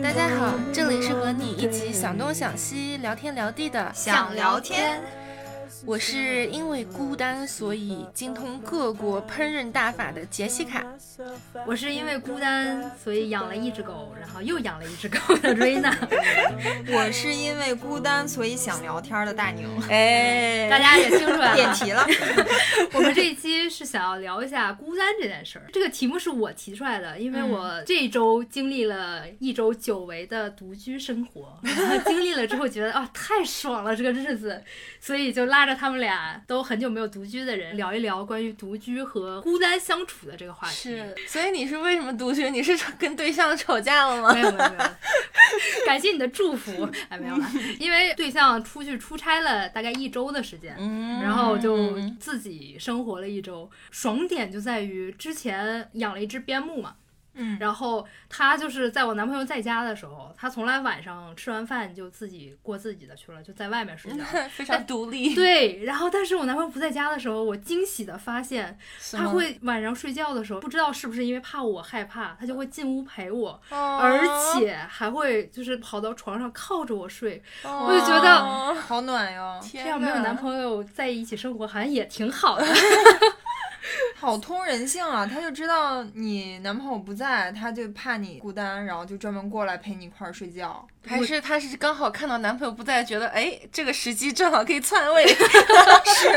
大家好这里是和你一起 lonely 想东想西、聊天聊地的想聊天。我是因为孤单，所以精通各国烹饪大法的杰西卡。我是因为孤单，所以养了一只狗，然后又养了一只狗的 瑞娜。我是因为孤单，所以想聊天的大牛。哎，大家也听出来了，点题了，我们这一期是想要聊一下孤单这件事儿。这个题目是我提出来的，因为我这一周经历了一周久违的独居生活，然后经历了之后觉得啊太爽了这个日子，所以就拉着他们俩都很久没有独居的人聊一聊关于独居和孤单相处的这个话题。是，所以你是为什么独居？你是跟对象吵架了吗？没有没有没有，感谢你的祝福。哎，没有了，因为对象出去出差了大概一周的时间，嗯然后就自己生活了一周。爽点就在于之前养了一只边牧嘛。嗯然后他就是在我男朋友在家的时候，他从来晚上吃完饭就自己过自己的去了，就在外面睡觉。非常独立。对，然后但是我男朋友不在家的时候，我惊喜的发现，他会晚上睡觉的时候，不知道是不是因为怕我害怕，他就会进屋陪我，哦，而且还会就是跑到床上靠着我睡，我我就觉得好暖哟，这样没有男朋友在一起生活好像也挺好的。好通人性啊！他就知道你男朋友不在，他就怕你孤单，然后就专门过来陪你一块儿睡觉。还是他是刚好看到男朋友不在，觉得哎，这个时机正好可以篡位。是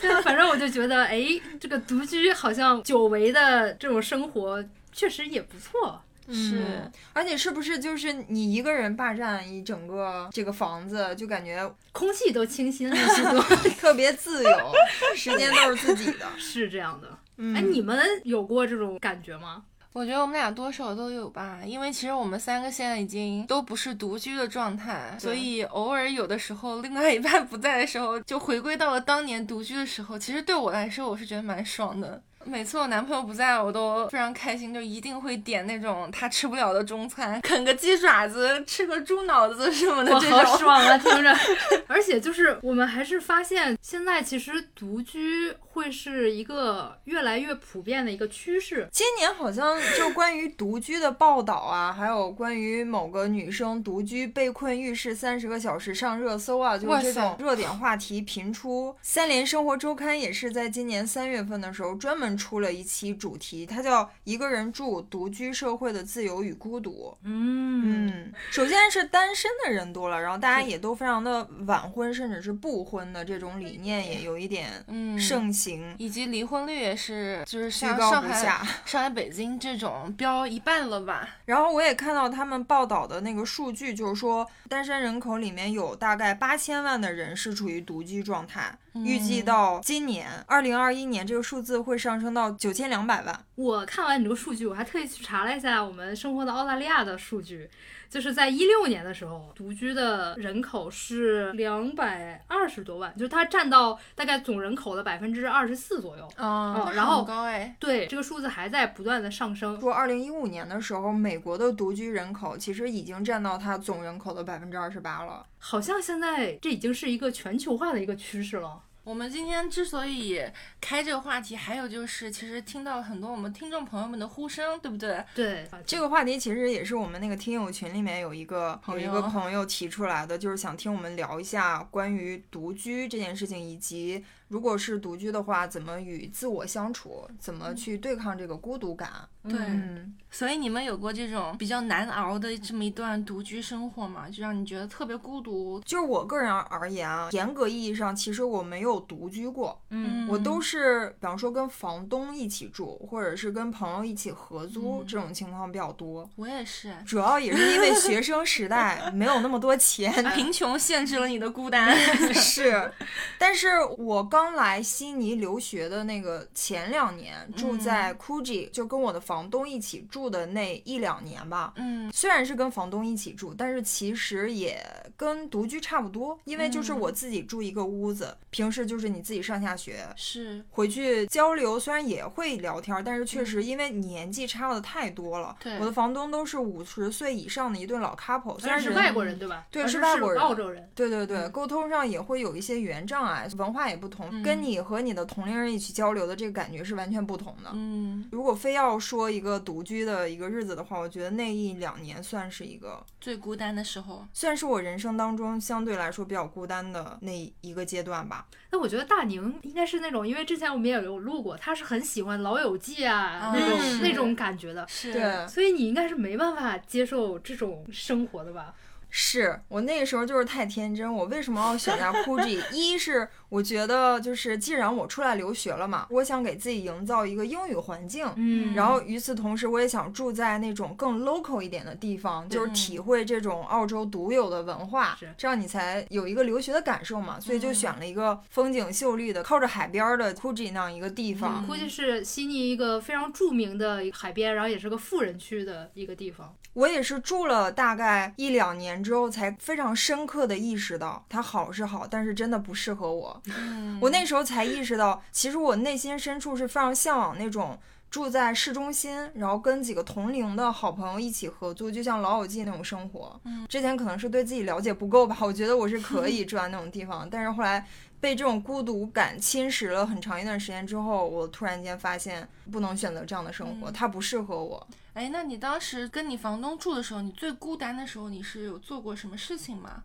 对啊，反正我就觉得，哎，这个独居好像久违的这种生活确实也不错。是嗯，而且是不是就是你一个人霸占一整个这个房子，就感觉空气都清新了许多，特别自由，时间都是自己的。是这样的。嗯哎，你们有过这种感觉吗？我觉得我们俩多少都有吧，因为其实我们三个现在已经都不是独居的状态，所以偶尔有的时候另外一半不在的时候，就回归到了当年独居的时候。其实对我来说，我是觉得蛮爽的。每次我男朋友不在，我都非常开心，就一定会点那种他吃不了的中餐，啃个鸡爪子，吃个猪脑子什么的我这种。好爽啊，听着。而且就是我们还是发现，现在其实独居会是一个越来越普遍的一个趋势。今年好像就关于独居的报道啊，还有关于某个女生独居被困浴室三十个小时上热搜啊，就是这种热点话题频出。三联生活周刊也是在今年三月份的时候专门出了一期主题，它叫《一个人住：独居社会的自由与孤独》。嗯，嗯，首先是单身的人多了，然后大家也都非常的晚婚，甚至是不婚的这种理念也有一点嗯盛行。以及离婚率也是，就是像居高上海、不下上海、北京这种飙一半了吧？然后我也看到他们报道的那个数据，就是说单身人口里面有大概八千万的人是处于独居状态，预计到今年二零二一年这个数字会上升到九千两百万。我看完你这个数据，我还特意去查了一下我们生活的澳大利亚的数据，就是在一六年的时候，独居的人口是两百二十多万，就是它占到大概总人口的百分之二十四左右。嗯嗯，然后高哎，对，这个数字还在不断的上升。说二零一五年的时候，美国的独居人口其实已经占到它总人口的百分之二十八了。好像现在这已经是一个全球化的一个趋势了。我们今天之所以开这个话题，还有就是其实听到了很多我们听众朋友们的呼声，对不对？对，这个话题其实也是我们那个听友群里面有一个有一个朋友提出来的，就是想听我们聊一下关于独居这件事情，以及如果是独居的话，怎么与自我相处，怎么去对抗这个孤独感。对嗯，所以你们有过这种比较难熬的这么一段独居生活吗？就让你觉得特别孤独？就是我个人而言啊，严格意义上，其实我没有独居过，嗯我都是比方说跟房东一起住，或者是跟朋友一起合租，嗯这种情况比较多。我也是，主要也是因为学生时代 没有那么多钱，贫穷限制了你的孤单。是，但是我刚来悉尼留学的那个前两年，住在 Coogee，、就跟我的房东一起住的那一两年吧。嗯，虽然是跟房东一起住，但是其实也跟独居差不多，因为就是我自己住一个屋子，平时就是你自己上下学。是回去交流，虽然也会聊天，但是确实因为年纪差的太多了。对我的房东都是五十岁以上的一对老 couple，虽然是外国人对吧？对是是外国人澳洲人。对对对，沟通上也会有一些语言障碍，文化也不同，嗯跟你和你的同龄人一起交流的这个感觉是完全不同的。嗯，如果非要说一个独居的一个日子的话，我觉得那一两年算是一个，最孤单的时候，算是我人生当中相对来说比较孤单的那一个阶段吧。那我觉得大宁应该是那种，因为之前我们也有录过，他是很喜欢《老友记》啊、那种嗯那种感觉的，是，对，所以你应该是没办法接受这种生活的吧？是我那个时候就是太天真。我为什么要选择 Gucci？一是我觉得就是既然我出来留学了嘛，我想给自己营造一个英语环境。嗯然后与此同时，我也想住在那种更 local 一点的地方，就是体会这种澳洲独有的文化是，这样你才有一个留学的感受嘛。所以就选了一个风景秀丽的、靠着海边儿的 Gucci 那样一个地方。估计是悉尼一个非常著名的海边，然后也是个富人区的一个地方。我也是住了大概一两年之后，才非常深刻的意识到它好是好，但是真的不适合我。嗯，我那时候才意识到，其实我内心深处是非常向往那种住在市中心，然后跟几个同龄的好朋友一起合租，就像《老友记》那种生活。嗯之前可能是对自己了解不够吧，我觉得我是可以 住在那种地方，但是后来被这种孤独感侵蚀了很长一段时间之后，我突然间发现不能选择这样的生活，嗯它不适合我。哎，那你当时跟你房东住的时候，你最孤单的时候，你是有做过什么事情吗？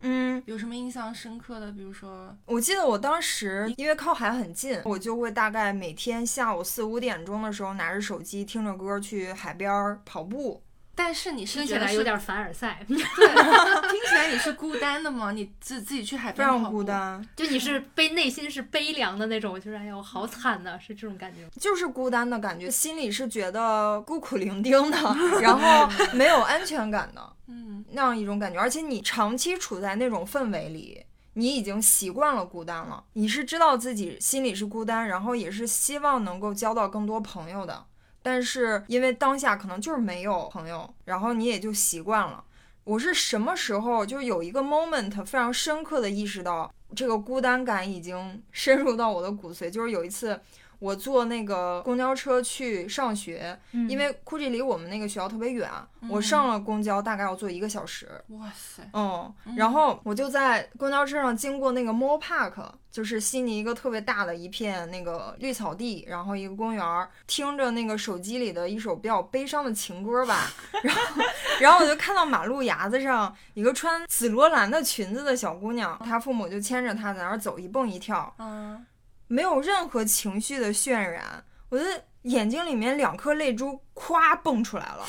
嗯，有什么印象深刻的？比如说，我记得我当时因为靠海很近，我就会大概每天下午四五点钟的时候拿着手机听着歌去海边儿跑步。但是你是听起来有点凡尔赛，对，听起来你是孤单的吗？你自自己去海边非常孤单，就你是悲内心是悲凉的那种，就是哎呦好惨呐，是这种感觉。就是孤单的感觉，心里是觉得孤苦伶仃的，然后 没有安全感的嗯那样一种感觉。而且你长期处在那种氛围里，你已经习惯了孤单了。你是知道自己心里是孤单，然后也是希望能够交到更多朋友的，但是因为当下可能就是没有朋友，然后你也就习惯了。我是什么时候就有一个 moment 非常深刻的意识到这个孤单感已经深入到我的骨髓，就是有一次。我坐那个公交车去上学，嗯。因为 Gucci 离我们那个学校特别远，我上了公交大概要坐一个小时。哇塞，嗯，然后我就在公交车上经过那个 Mall Park，就是悉尼一个特别大的一片那个绿草地，然后一个公园儿，听着那个手机里的一首比较悲伤的情歌吧，然后然后我就看到马路牙子上一个穿紫罗兰的裙子的小姑娘，她父母就牵着她在那儿走，一蹦一跳，嗯，没有任何情绪的渲染，我觉得眼睛里面两颗泪珠咵蹦出来了。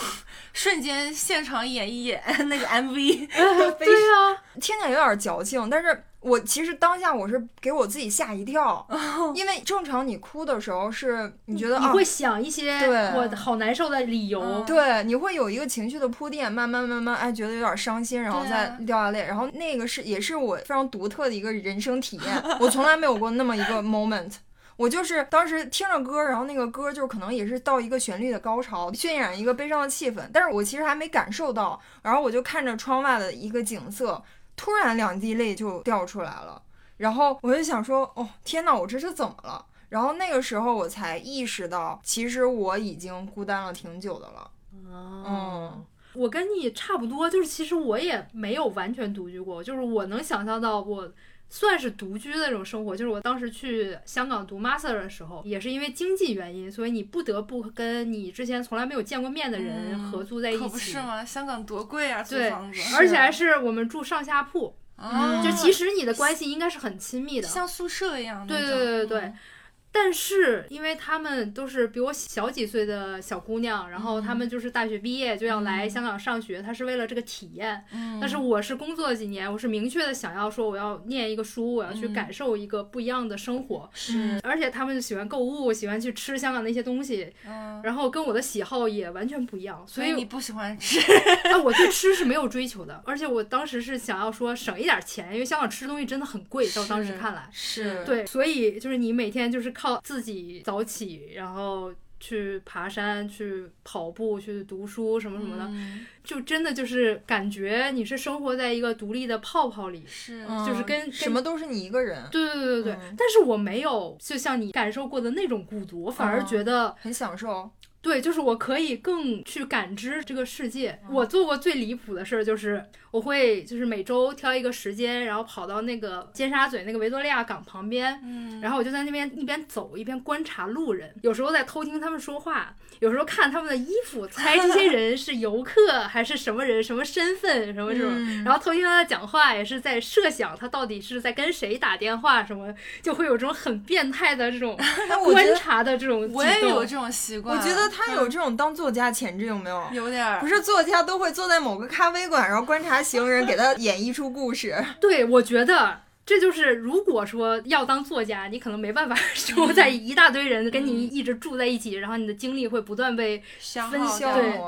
瞬间现场演一演 那个 MV，对啊、听起来有点矫情，但是我其实当下我是给我自己吓一跳，因为正常你哭的时候是你觉得啊你会，想一些对我好难受的理由。嗯对，你会有一个情绪的铺垫，慢慢慢慢，哎，觉得有点伤心，然后再啊掉下泪，然后那个是也是我非常独特的一个人生体验，我从来没有过那么一个 moment。我就是当时听着歌，然后那个歌就可能也是到一个旋律的高潮，渲染一个悲伤的气氛，但是我其实还没感受到，然后我就看着窗外的一个景色，突然两滴泪就掉出来了，然后我就想说，哦，天呐，我这是怎么了？然后那个时候我才意识到，其实我已经孤单了挺久的了。哦，我跟你差不多，就是其实我也没有完全独居过，就是我能想象到我。算是独居的那种生活，就是我当时去香港读 master 的时候，也是因为经济原因，所以你不得不跟你之前从来没有见过面的人嗯合租在一起。可不是吗？香港多贵啊，租对房子，而且还是我们住上下铺，嗯，就其实你的关系应该是很亲密的。像宿舍一样对。对对对对嗯但是因为他们都是比我小几岁的小姑娘，然后他们就是大学毕业就要来香港上学，她是为了这个体验。嗯但是我是工作了几年，我是明确的想要说我要念一个书，我要去嗯感受一个不一样的生活。是，而且他们就喜欢购物，喜欢去吃香港的一些东西，嗯，然后跟我的喜好也完全不一样，所以所以你不喜欢 吃，啊，我对吃是没有追求的，而且我当时是想要说省一点钱，因为香港吃东西真的很贵，到当时看来。是，对，所以就是你每天就是靠自己早起，然后去爬山、去跑步、去读书什么什么的，嗯就真的就是感觉你是生活在一个独立的泡泡里。是，就是嗯跟跟什么都是你一个人，对对对对对，嗯但是我没有就像你感受过的那种孤独，我反而哦觉得，很享受。对，就是我可以更去感知这个世界。我做过最离谱的事儿就是，我会就是每周挑一个时间，然后跑到那个尖沙咀那个维多利亚港旁边，嗯，然后我就在那边一边走一边观察路人，有时候在偷听他们说话，有时候看他们的衣服，猜这些人是游客还是什么人、什么身份、什么什么，嗯然后偷听他的讲话，也是在设想他到底是在跟谁打电话，什么就会有这种很变态的这种 观察的这种我也有这种习惯。我觉得他有这种当作家潜质，有没有？有点儿不是作家都会坐在某个咖啡馆，然后观察行人，给他演绎出故事。对，我觉得。这就是，如果说要当作家，你可能没办法 生活在一大堆人跟你一直住在一起，然后你的精力会不断被消分耗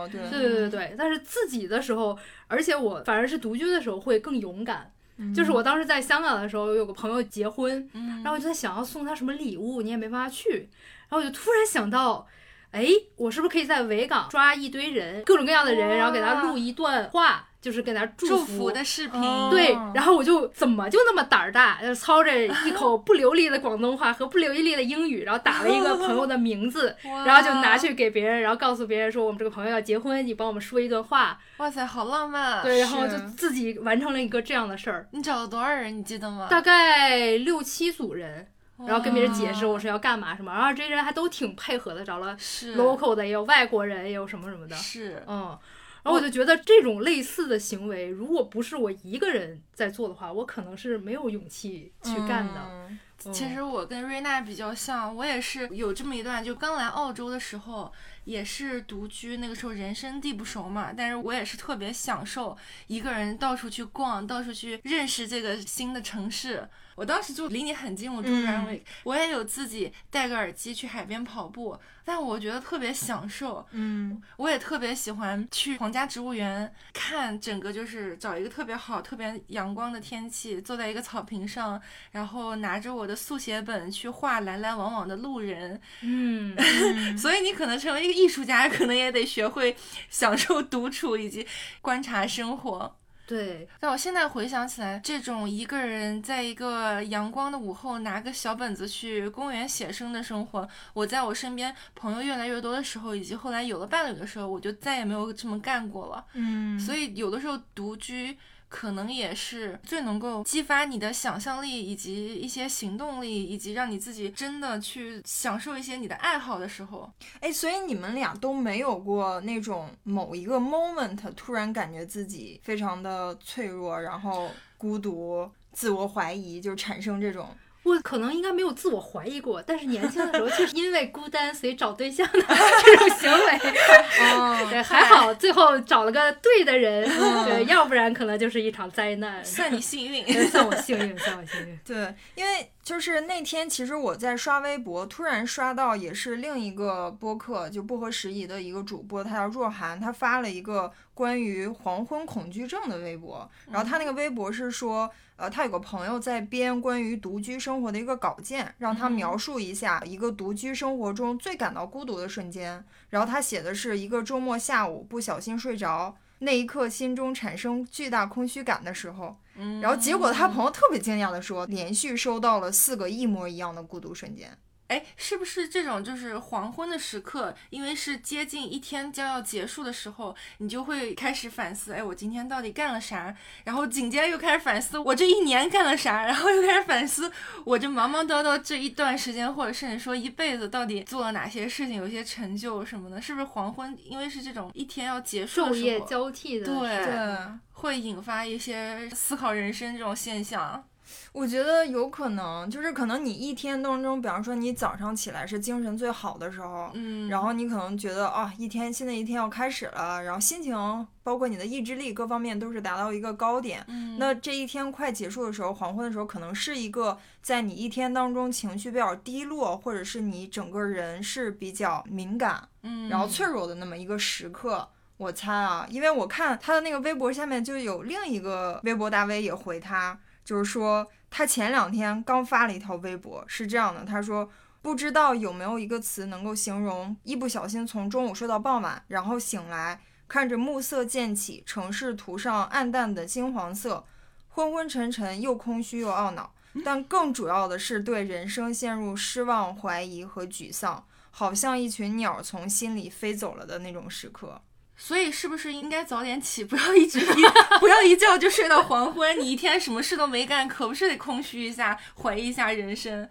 对，对对对对对，但是自己的时候，而且我反而是独居的时候会更勇敢。就是我当时在香港的时候，有个朋友结婚，嗯。然后我就在想要送他什么礼物，你也没办法去，然后我就突然想到，哎，我是不是可以在维港抓一堆人，各种各样的人，然后给他录一段话，就是给他祝祝福福的视频，哦对，然后我就怎么就那么胆儿大，就 操着一口不流利的广东话和不流利的英语，然后打了一个朋友的名字，然后就拿去给别人，然后告诉别人说我们这个朋友要结婚，你帮我们说一段话，哇塞，好浪漫。对，然后就自己完成了一个这样的事儿，你找了多少人？你记得吗？大概六七组人，然后跟别人解释我是要干嘛什么，然后这些人还都挺配合的，找了 local 的，也有外国人，也有什么什么的，是，嗯。然后我就觉得这种类似的行为，如果不是我一个人在做的话，我可能是没有勇气去干的。其实我跟瑞娜比较像，我也是有这么一段，就刚来澳洲的时候，也是独居，那个时候人生地不熟嘛，但是我也是特别享受一个人到处去逛，到处去认识这个新的城市。我当时就离你很近，我住嗯 Randwick，、我也有自己戴个耳机去海边跑步，但我觉得特别享受。嗯我也特别喜欢去皇家植物园看整个，就是找一个特别好、特别阳光的天气，坐在一个草坪上，然后拿着我的速写本去画来来往往的路人。嗯，所以你可能成为一个艺术家，可能也得学会享受独处以及观察生活。对，但我现在回想起来，这种一个人在一个阳光的午后拿个小本子去公园写生的生活，我在我身边朋友越来越多的时候，以及后来有了伴侣的时候，我就再也没有这么干过了。嗯，所以有的时候独居可能也是最能够激发你的想象力，以及一些行动力，以及让你自己真的去享受一些你的爱好的时候。哎，所以你们俩都没有过那种某一个 moment 突然感觉自己非常的脆弱，然后孤独、自我怀疑，就产生这种。我可能应该没有自我怀疑过，但是年轻的时候就是因为孤单，所以找对象的 这种行为。哦，对，还好最后找了个对的人，对，要不然可能就是一场灾难。算你幸运。算我幸运，算我幸运。对，因为就是那天，其实我在刷微博，突然刷到也是另一个播客，就不合时宜的一个主播，他叫若涵，他发了一个关于黄昏恐惧症的微博。然后他那个微博是说，呃，他有个朋友在编关于独居生活的一个稿件，让他描述一下一个独居生活中最感到孤独的瞬间。然后他写的是一个周末下午不小心睡着。那一刻，心中产生巨大空虚感的时候，嗯然后结果他朋友特别惊讶的说，连续收到了四个一模一样的孤独瞬间。哎，是不是这种就是黄昏的时刻，因为是接近一天将要结束的时候，你就会开始反思，哎，我今天到底干了啥？然后紧接着又开始反思我这一年干了啥，然后又开始反思我这忙忙叨叨这一段时间，或者甚至说一辈子到底做了哪些事情，有些成就什么的，是不是黄昏？因为是这种一天要结束的时昼夜，交替的，对对，会引发一些思考人生这种现象。我觉得有可能，就是可能你一天当中，比方说你早上起来是精神最好的时候，嗯，然后你可能觉得啊，一天新的一天要开始了，然后心情包括你的意志力各方面都是达到一个高点。嗯那这一天快结束的时候，黄昏的时候，可能是一个在你一天当中情绪比较低落，或者是你整个人是比较敏感，嗯，然后脆弱的那么一个时刻。我猜啊，因为我看他的那个微博下面就有另一个微博大 V 也回他，就是说他前两天刚发了一条微博，是这样的，他说不知道有没有一个词能够形容一不小心从中午睡到傍晚，然后醒来看着暮色渐起，城市涂上暗淡的金黄色，昏昏沉沉，又空虚又懊恼，但更主要的是对人生陷入失望、怀疑和沮丧。好像一群鸟从心里飞走了的那种时刻。所以是不是应该早点起，不要一直一不要一觉就睡到黄昏？你一天什么事都没干，可不是得空虚一下，怀疑一下人生？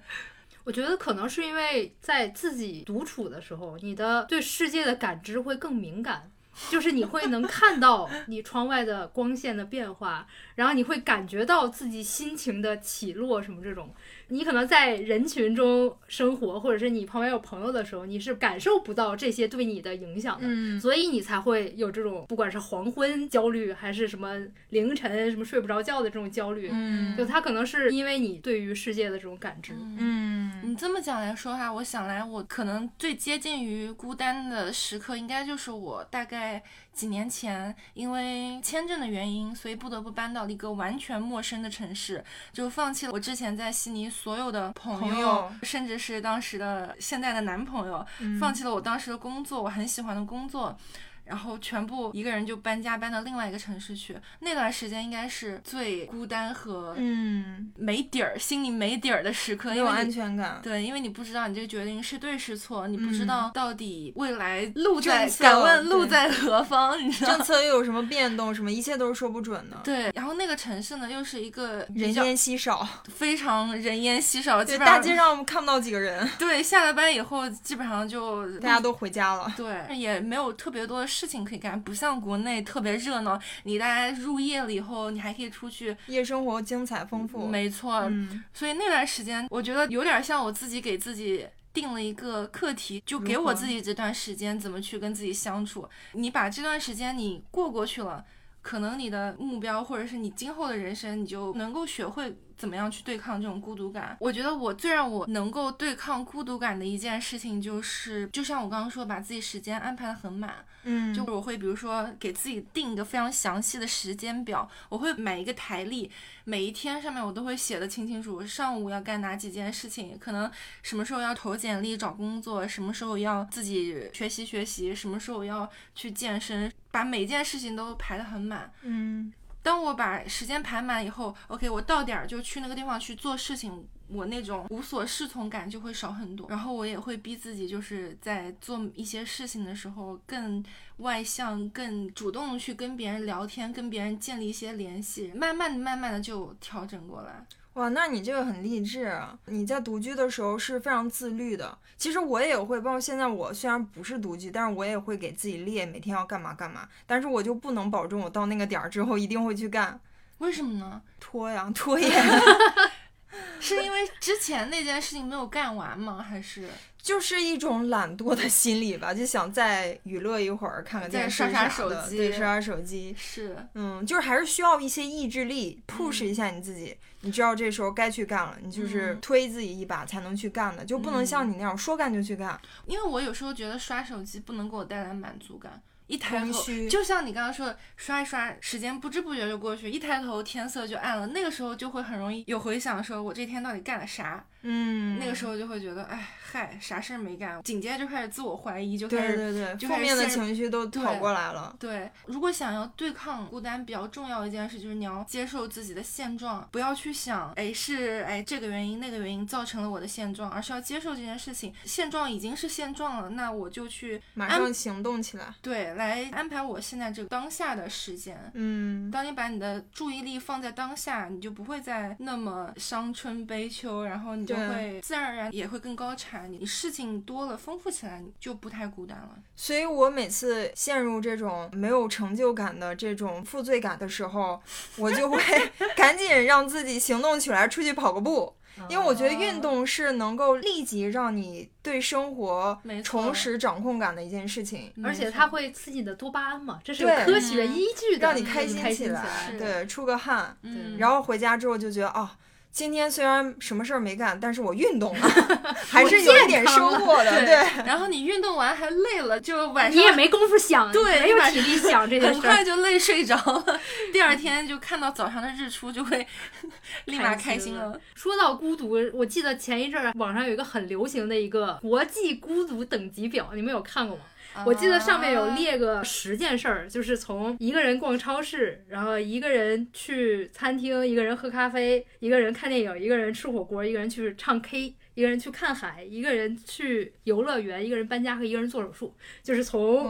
我觉得可能是因为在自己独处的时候，你的对世界的感知会更敏感，就是你会能看到你窗外的光线的变化，然后你会感觉到自己心情的起落什么这种。你可能在人群中生活，或者是你旁边有朋友的时候，你是感受不到这些对你的影响的，嗯所以你才会有这种不管是黄昏焦虑，还是什么凌晨什么睡不着觉的这种焦虑。嗯就它可能是因为你对于世界的这种感知。嗯你这么讲来说哈，我想来，我可能最接近于孤单的时刻，应该就是我大概几年前，因为签证的原因，所以不得不搬到了一个完全陌生的城市，就放弃了我之前在悉尼所有的朋朋友。甚至是当时的现在的男朋友，放弃了我当时的工作，我很喜欢的工作。然后全部一个人就搬家搬到另外一个城市去，那段时间应该是最孤单和嗯，没底儿、心里没底儿的时刻，没有安全感。对，因为你不知道你这个决定是对是错，你不知嗯道到底未来路在，敢问路在何方，你知道政？策又有什么变动？什么一切都是说不准的。对，然后那个城市呢，又是一个人烟稀少，非常人烟稀少，基对，本上大街上看不到几个人，对下了班以后，基本上就大家都回家了。对，也没有特别多的事情可以干，不像国内特别热闹。你大家入夜了以后，你还可以出去，夜生活精彩丰富。没错。嗯所以那段时间，我觉得有点像我自己给自己。定了一个课题，就给我自己这段时间怎么去跟自己相处。你把这段时间你过过去了，可能你的目标或者是你今后的人生，你就能够学会怎么样去对抗这种孤独感。我觉得我最让我能够对抗孤独感的一件事情，就是就像我刚刚说，把自己时间安排的很满。嗯，就我会比如说给自己定一个非常详细的时间表，我会买一个台历，每一天上面我都会写的清清楚，楚，上午要干哪几件事情，可能什么时候要投简历找工作，什么时候要自己学习学习，什么时候要去健身，把每件事情都排得很满。嗯当我把时间排满以后，OK，我到点儿就去那个地方去做事情，我那种无所适从感就会少很多。然后我也会逼自己，就是在做一些事情的时候更外向、更主动去跟别人聊天，跟别人建立一些联系，慢慢的、慢慢的就调整过来。哇，那你这个很励志啊！你在独居的时候是非常自律的。其实我也会，包括现在我虽然不是独居，但是我也会给自己列每天要干嘛干嘛。但是我就不能保证我到那个点儿之后一定会去干，为什么呢？拖呀拖延，是因为之前那件事情没有干完吗？还是就是一种懒惰的心理吧，就想再娱乐一会儿，看个电视再刷刷手机对，刷刷手机。是？嗯，就是还是需要一些意志力，push 一下你自己。你知道这时候该去干了，你就是嗯推自己一把才能去干的，就不能像你那样说干就去干。因为我有时候觉得刷手机不能给我带来满足感。一抬头，就像你刚刚说的，刷一刷，时间不知不觉就过去，一抬头天色就暗了，那个时候就会很容易有回想，说我这天到底干了啥？嗯，那个时候就会觉得，哎，嗨，啥事儿没干，紧接着就开始自我怀疑，就开始对对对，就负面的情绪都跑过来了。对，如果想要对抗孤单，比较重要的一件事就是你要接受自己的现状，不要去想，哎，是哎这个原因那个原因造成了我的现状，而是要接受这件事情，现状已经是现状了，那我就去马上行动起来。对来安排我现在这个当下的时间。嗯，当你把你的注意力放在当下，你就不会再那么伤春悲秋，然后你就对会自然而然也会更高产。你事情多了，丰富起来，你就不太孤单了。所以我每次陷入这种没有成就感的这种负罪感的时候，我就会 赶紧让自己行动起来，出去跑个步。因为我觉得运动是能够立即让你对生活重拾掌控感的一件事情，而且它会刺激你的多巴胺嘛，这是有科学依据的，让你开心起起来，对，出个汗，嗯，然后回家之后就觉得啊。今天虽然什么事儿没干，但是我运动了，还是有一点收获的。对对，然后你运动完还累了，就晚上你也没工夫想，对没有体力想这些很事儿。快就累睡着了。第二天就看到早上的日出，就会立马开心了。说到孤独，我记得前一阵儿网上有一个很流行的一个国际孤独等级表，你们有看过吗？我记得上面有啊列个十件事儿，就是从一个人逛超市，然后一个人去餐厅，一个人喝咖啡，一个人看电影，一个人吃火锅，一个人去唱 K，一个人去看海，一个人去游乐园，一个人搬家和一个人做手术，就是从，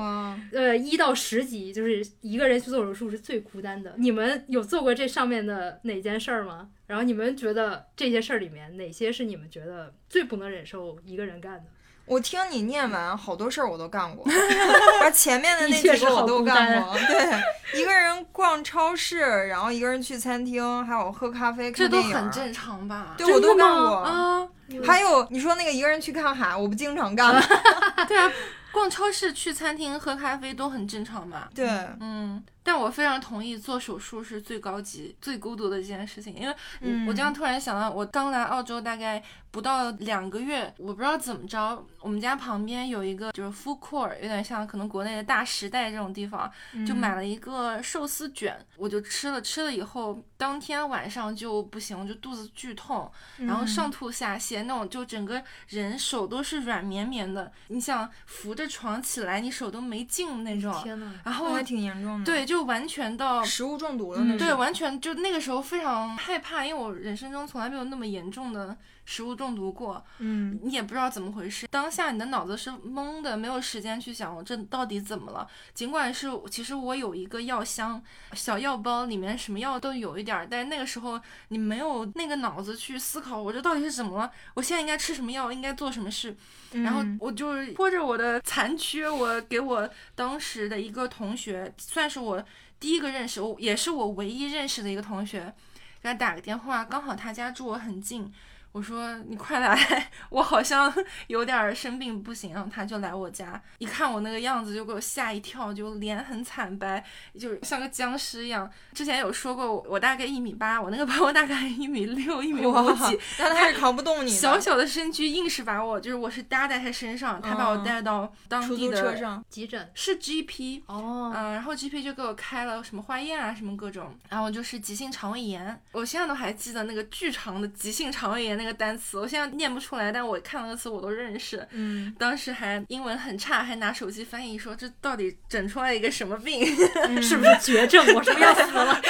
呃一到十级，就是一个人去做手术是最孤单的。你们有做过这上面的哪件事儿吗？然后你们觉得这些事儿里面哪些是你们觉得最不能忍受一个人干的？我听你念完，好多事儿我都干过，而前面的那几个我都干过。对，一个人逛超市，然后一个人去餐厅，还有喝咖啡、这都看电影儿，很正常吧？对我都干过。啊，还有你说那个一个人去看海，我不经常干吗？对啊，逛超市、去餐厅、喝咖啡都很正常吧？对，嗯，但我非常同意做手术是最高级、最孤独的一件事情，因为嗯我这样突然想到，我刚来澳洲大概不到两个月，我不知道怎么着，我们家旁边有一个就是 food court，有点像可能国内的大时代这种地方，就买了一个寿司卷，我就吃了，吃了以后当天晚上就不行，我就肚子剧痛，然后上吐下泻那种，就整个人手都是软绵绵的，你想扶着床起来，你手都没劲那种，天呐，然后还挺严重的。对，就完全到食物中毒了那种。对，完全就那个时候非常害怕，因为我人生中从来没有那么严重的食物中毒过，嗯，你也不知道怎么回事。当下你的脑子是懵的，没有时间去想我这到底怎么了。尽管是其实我有一个药箱，小药包里面什么药都有一点儿，但是那个时候你没有那个脑子去思考我这到底是怎么了，我现在应该吃什么药，应该做什么事。然后嗯我就拖着我的残缺，我给我当时的一个同学，算是我第一个认识，我也是我唯一认识的一个同学，给他打个电话，刚好他家住我很近。我说你快来，我好像 有点儿生病不行，然后他就来我家，一看我那个样子就给我吓一跳，就脸很惨白，就像个僵尸一样。之前有说过我我大概一米八，我那个 朋友大概一米六、一米五哇几，，但他是扛不动你。小小的身躯硬是把我，就是我是搭在他身上，他把我嗯带到当地的租车上，急诊是 GP，哦，嗯，然后 GP 就给我开了什么化验啊，什么各种，然后就是急性肠胃炎，我现在都还记得那个巨长的急性肠胃炎那个单词，我现在念不出来，但我看了个词我都认识。嗯，当时还英文很差，还拿手机翻译说这到底整出来一个什么病？是不是 绝症？我是不是要死了？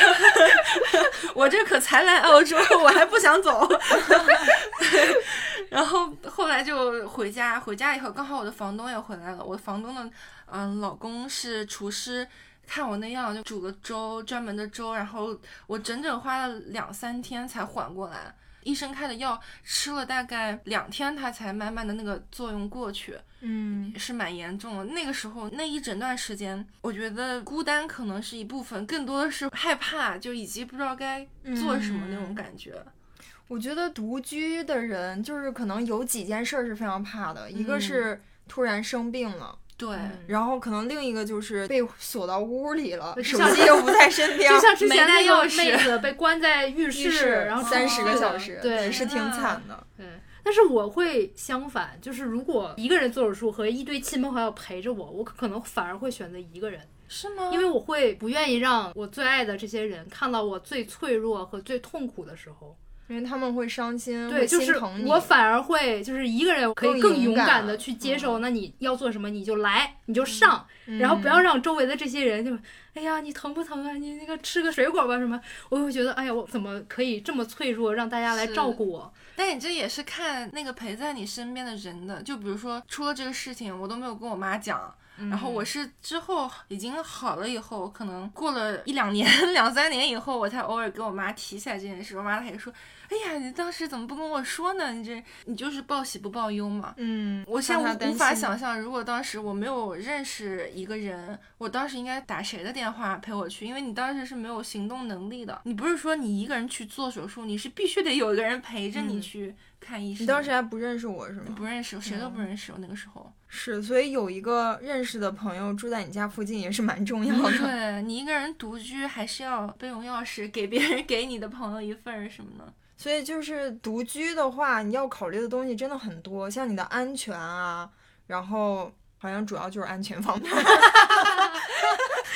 我这可才来澳洲，我还不想走。然后后来就回家，回家以后刚好我的房东也回来了。我房东的嗯、老公是厨师，看我那样就煮了粥，专门的粥。然后我整整花了两三天才缓过来。医生开的药吃了大概两天，他才慢慢的那个作用过去。嗯，是蛮严重的。那个时候那一整段时间，我觉得孤单可能是一部分，更多的是害怕，就以及不知道该做什么那种感觉。我觉得独居的人就是可能有几件事儿是非常怕的，一个是突然生病了。对，然后可能另一个就是被锁到屋里了，手机又不在身边，就像之前那个钥匙妹子被关在浴浴室，然后三十个小时，对，是挺惨的。对，但是我会相反，就是如果一个人做手术和一堆亲朋好友陪着我，我可能反而会选择一个人，是吗？因为我会不愿意让我最爱的这些人看到我最脆弱和最痛苦的时候。因为他们会伤心，对，就是心疼你。我反而会就是一个人可以更更勇勇敢敢的去接受，那你要做什么你就来，你就上，嗯然后不要让周围的这些人就，哎呀，你疼不疼啊？你那个吃个水果吧什么，我会觉得，哎呀，我怎么可以这么脆弱，让大家来照顾我？但你这也是看那个陪在你身边的人的。就比如说出了这个事情，我都没有跟我妈讲。然后我是之后已经好了以后，可能过了一两年、两三年以后，我才偶尔跟我妈提起来这件事。我妈她也说：“哎呀，你当时怎么不跟我说呢？你这你就是报喜不报忧嘛。”嗯，我现在无无法想象，如果当时我没有认识一个人，我当时应该打谁的电话陪我去？因为你当时是没有行动能力的，你不是说你一个人去做手术，你是必须得有一个人陪着你嗯去看医生。你当时还不认识我是吗？不认识，谁都不嗯认识。我那个时候，是，所以有一个认识的朋友住在你家附近也是蛮重要的。对你一个人独居，还是要备用钥匙给别人给你的朋友一份儿什么的。所以就是独居的话，你要考虑的东西真的很多，像你的安全啊，然后好像主要就是安全方面。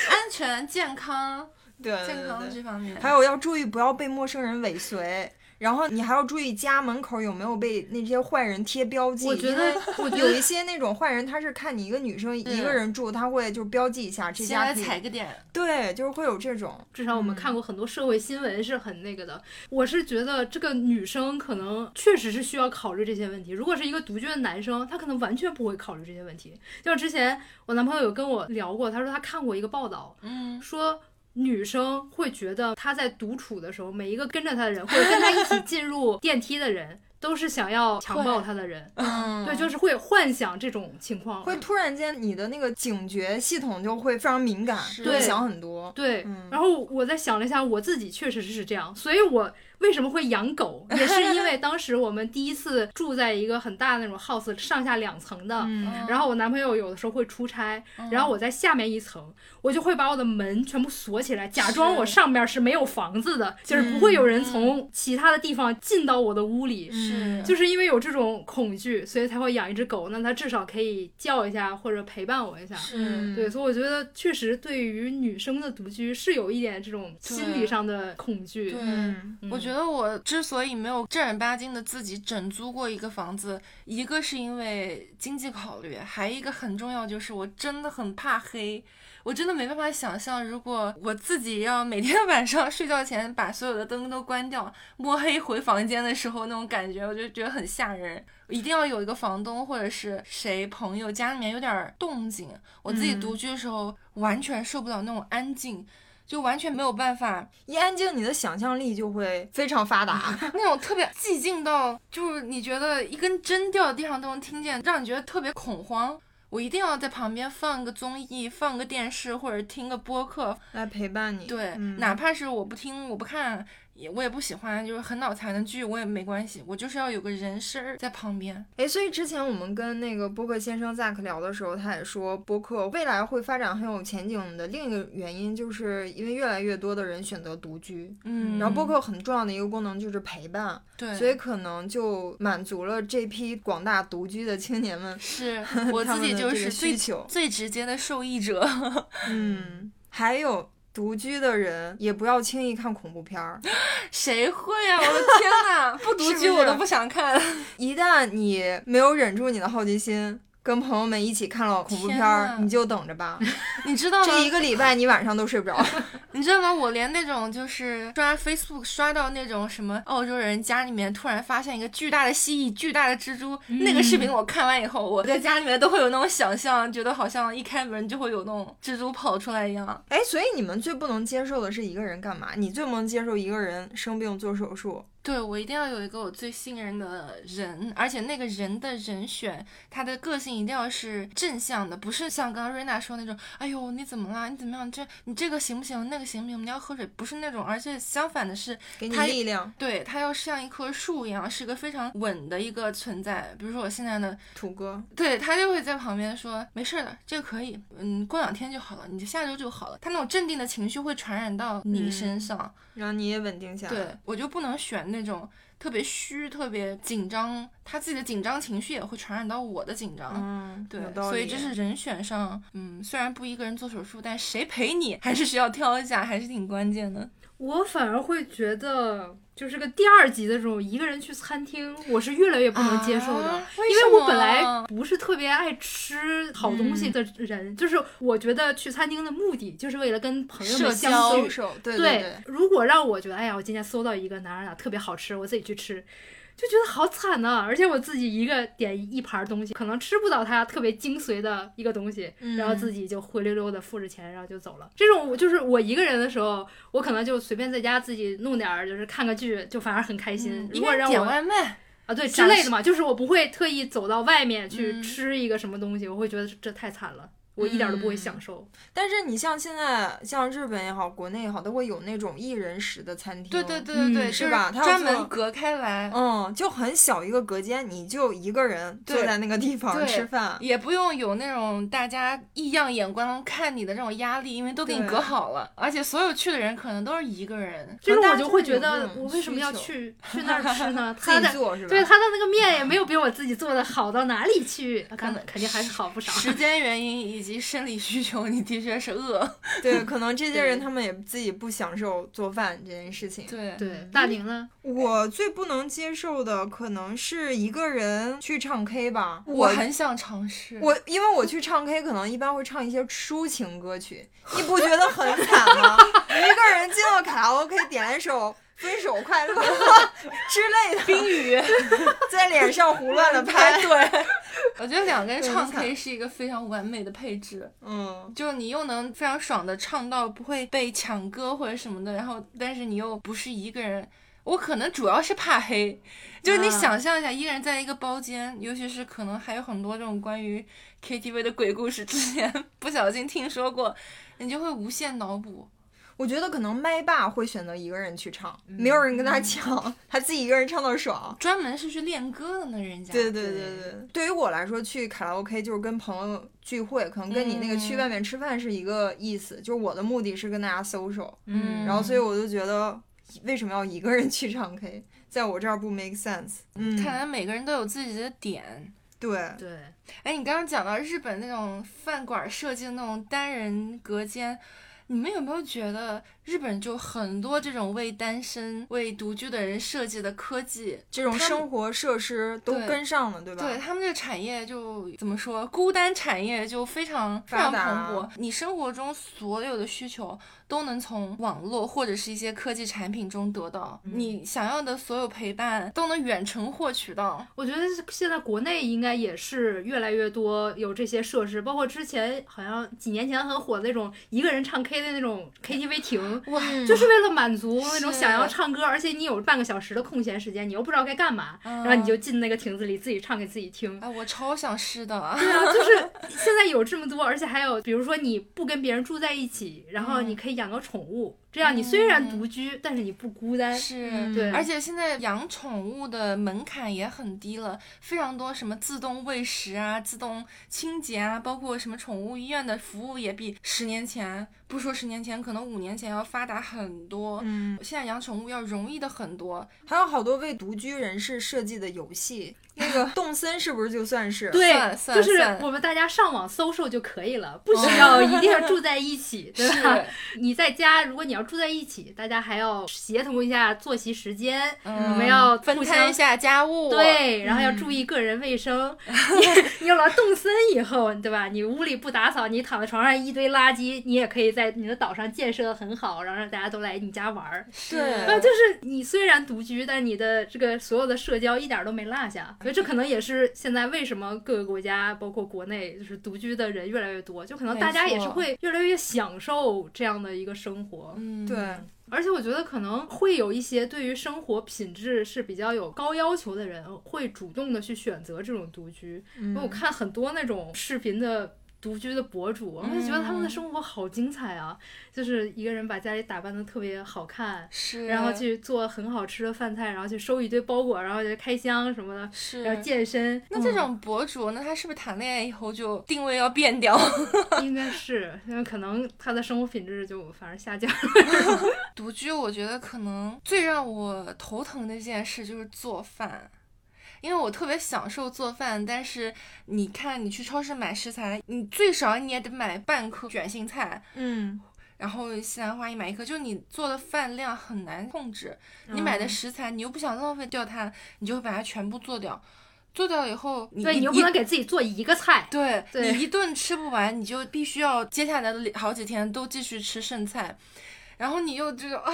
安全、健康、对健康这方面，还有要注意不要被陌生人尾随，然后你还要注意家门口有没有被那些坏人贴标记。我觉得我觉有一些那种坏人，他是看你一个女生一个人住，他会就标记一下这先来家可以踩个点。对，就是会有这种。至少我们嗯看过很多社会新闻是很那个的。我是觉得这个女生可能确实是需要考虑这些问题。如果是一个独居的男生，他可能完全不会考虑这些问题。就像之前我男朋友有跟我聊过，他说他看过一个报道，嗯，说。女生会觉得她在独处的时候，每一个跟着她的人，或者跟她一起进入电梯的人，都是想要强暴他的人。嗯对，就是会幻想这种情况。会突然间你的那个警觉系统就会非常敏感，是就会想很多。对，嗯然后我在想了一下，我自己确实是这样，所以我为什么会养狗，也是因为当时我们第一次住在一个很大的那种 house，上下两层的。嗯然后我男朋友有的时候会出差，然后我在下面一层，我就会把我的门全部锁起来，假装我上面是没有房子的，就是不会有人从其他的地方进到我的屋里。是就是因为有这种恐惧，所以才会养一只狗，那它至少可以叫一下或者陪伴我一下。是，对，所以我觉得确实对于女生的独居是有一点这种心理上的恐惧。对我觉得我之所以没有正儿八经的自己整租过一个房子，一个是因为经济考虑，还一个很重要就是我真的很怕黑。我真的没办法想象，如果我自己要每天 晚上睡觉前把所有的灯都关掉，摸黑回房间的时候那种感觉，我就觉得很吓人。一定要有一个房东或者是谁朋友家里面有点动静。我自己独居的时候，完全受不了那种安静，就完全没有办法一安静，你的想象力就会非常发达。那种特别寂静到，就是你觉得一根针掉在地上都能听见，让你觉得特别恐慌。我一定要在旁边放个综艺，放个电视，或者听个播客。来陪伴你。对，嗯哪怕是我不听，我不看，也我也不喜欢，就是很脑残的剧，我也没关系。我就是要有个人声儿在旁边。哎，所以之前我们跟那个播客先生 Zack 聊的时候，他也说播客未来会发展很有前景的另一个原因，就是因为越来越多的人选择独居。嗯，然后播客很重要的一个功能就是陪伴，对，所以可能就满足了这批广大独居的青年们是 我自己就是最需求。最直接的受益者。嗯，还有独居的人也不要轻易看恐怖片儿，谁会啊？我的天哪！不独居我都不想看。一旦你没有忍住你的好奇心。跟朋友们一起看了恐怖片儿，你就等着吧。你知道吗？这一个礼拜你晚上都睡不着。你知道吗？我连那种就是刷 Facebook 刷到那种什么澳洲人家里面突然发现一个巨大的蜥蜴、巨大的蜘蛛，那个视频我看完以后，我在家里面都会有那种想象，觉得好像一开门就会有那种蜘蛛跑出来一样。哎，所以你们最不能接受的是一个人干嘛？你最不能接受一个人生病做手术。对我一定要有一个我最信任的人，而且那个人的人选，他的个性一定要是正向的，不是像刚刚瑞娜说那种，哎呦你怎么啦？你怎么样？这你这个行不行？那个行不行？你要喝水，不是那种，而且相反的是，给你他力量，对他要像一棵树一样，是个非常稳的一个存在。比如说我现在的，土哥。对他就会在旁边说没事的，这个可以，嗯，过两天就好了，你就下周就好了。他那种镇定的情绪会传染到你嗯身上。让你也稳定下来。对我就不能选那种特别虚、特别紧张，他自己的紧张情绪也会传染到我的紧张。嗯，对。所以这是人选上，嗯，虽然不一个人做手术，但谁陪你还是需要挑一下，还是挺关键的。我反而会觉得，就是个第二集的这种一个人去餐厅，我是越来越不能接受的。啊因为我本来不是特别爱吃好东西的人，就是我觉得去餐厅的目的就是为了跟朋友们相交聚对对对，如果让我觉得，哎呀，我今天搜到一个哪哪哪特别好吃，我自己去吃，就觉得好惨呐、而且我自己一个点一盘东西，可能吃不到它特别精髓的一个东西，嗯然后自己就灰溜溜的付着钱，然后就走了。这种我就是我一个人的时候，我可能就随便在家自己弄点儿，就是看个剧，就反而很开心。如果让我外卖，啊对之类的嘛，就是我不会特意走到外面去嗯吃一个什么东西，我会觉得这这太惨了。我一点儿都不会嗯享受，但是你像现在，像日本也好，国内也好，都会有那种一人食的餐厅。对对对对对，嗯是吧专门隔开来，嗯，就很小一个隔间，你就一个人坐在那个地方吃饭。也不用有那种大家异样眼光看你的那种压力，因为都给你隔好了，而且所有去的人可能都是一个人。这种大家我就会觉得我为什么要去 去那儿吃呢？自他的己做是吧？对他的那个面也没有比我自己做的好到哪里去，肯 可能肯定还是好不少。时间原因以以及生理需求，你的确是饿。对，可能这些人他们也自己不享受做饭这件事情。对对，大宁呢？我最不能接受的可能是一个人去唱 K 吧，我很想尝试。我因为我去唱 K，可能一般会唱一些抒情歌曲，你不觉得很惨吗？一个人进了卡拉 OK，点了一首《分手快乐》之类的，冰雨，在脸上胡乱的拍。对，我觉得两个人唱 K 是一个非常完美的配置，嗯，就你又能非常爽的唱到不会被抢歌或者什么的，然后但是你又不是一个人。我可能主要是怕黑，就是你啊想象一下，一个人在一个包间，尤其是可能还有很多这种关于 KTV 的鬼故事，之前不小心听说过，你就会无限脑补。我觉得可能麦霸会选择一个人去唱，没有人跟他抢，他自己一个人唱到爽。专门是去练歌的那，人家。对对对对，对于我来说，去卡拉 OK 就是跟朋友聚会，可能跟你那个去嗯外面吃饭是一个意思。就是我的目的是跟大家 social，嗯然后所以我就觉得为什么要一个人去唱 K，在我这儿不 make sense。嗯，看来每个人都有自己的点。对，对，哎，你刚刚讲到日本那种饭馆设计的那种单人隔间，你们有没有觉得日本就很多这种为单身、为独居的人设计的科技？这种生活设施都跟上了，对吧？对他们这个产业就怎么说，孤单产业就非常非常蓬勃。你生活中所有的需求都能从网络或者是一些科技产品中得到，你想要的所有陪伴都能远程获取到。我觉得现在国内应该也是越来越多有这些设施，包括之前好像几年前很火的那种一个人唱 K 的那种 KTV 亭，哇，就是为了满足那种想要唱歌，而且你有半个小时的空闲时间，你又不知道该干嘛，然后你就进那个亭子里自己唱给自己听。哎，我超想试的。对啊，就 是现在有这么多，而且还有，比如说你不跟别人住在一起，然后你可以养个宠物，这样你虽然独居，但是你不孤单。是，嗯对而且现在养宠物的门槛也很低了，非常多什么自动喂食啊、自动清洁啊，包括什么宠物医院的服务也比十年前，不说十年前，可能五年前要发达很多。嗯，现在养宠物要容易的很多，还有好多为独居人士设计的游戏，那个 动森是不是就算是？对算，算就是我们大家上网搜搜就可以了，不需要一定要住在一起，对吧？你在家，如果你要住在一起，大家还要协同一下作息时间，嗯我们要分摊一下家务。对，然后要注意个人卫生。你 你有了动森以后，对吧？你屋里不打扫，你躺在床上一堆垃圾，你也可以在你的岛上建设的很好，然后让大家都来你家玩儿。是对啊，就是你虽然独居，但你的这个所有的社交一点儿都没落下，所以这可能也是现在为什么各个国家，包括国内，就是独居的人越来越多，就可能大家也是会越来越享受这样的一个生活。嗯，对，而且我觉得可能会有一些对于生活品质是比较有高要求的人，会主动的去选择这种独居。因为我嗯，看很多那种视频的独居的博主，我就觉得他们的嗯生活好精彩啊！就是一个人把家里打扮的特别好看，是，然后去做很好吃的饭菜，然后去收一堆包裹，然后就开箱什么的，是然后健身。那这种博主，那他是不是谈恋爱以后就定位要变掉？嗯 应该是，因为可能他的生活品质就反而下降了。独居，我觉得可能最让我头疼的一件事就是做饭，因为我特别享受做饭，但是你看，你去超市买食材，你最少你也得买半颗卷心菜，嗯，然后西兰花一买一颗，就你做的饭量很难控制。你买的嗯食材，你又不想浪费掉它，你就会把它全部做掉。做掉以后，你对一一你又不能给自己做一个菜。对对你一顿吃不完，你就必须要接下来的好几天都继续吃剩菜，然后你又就是啊，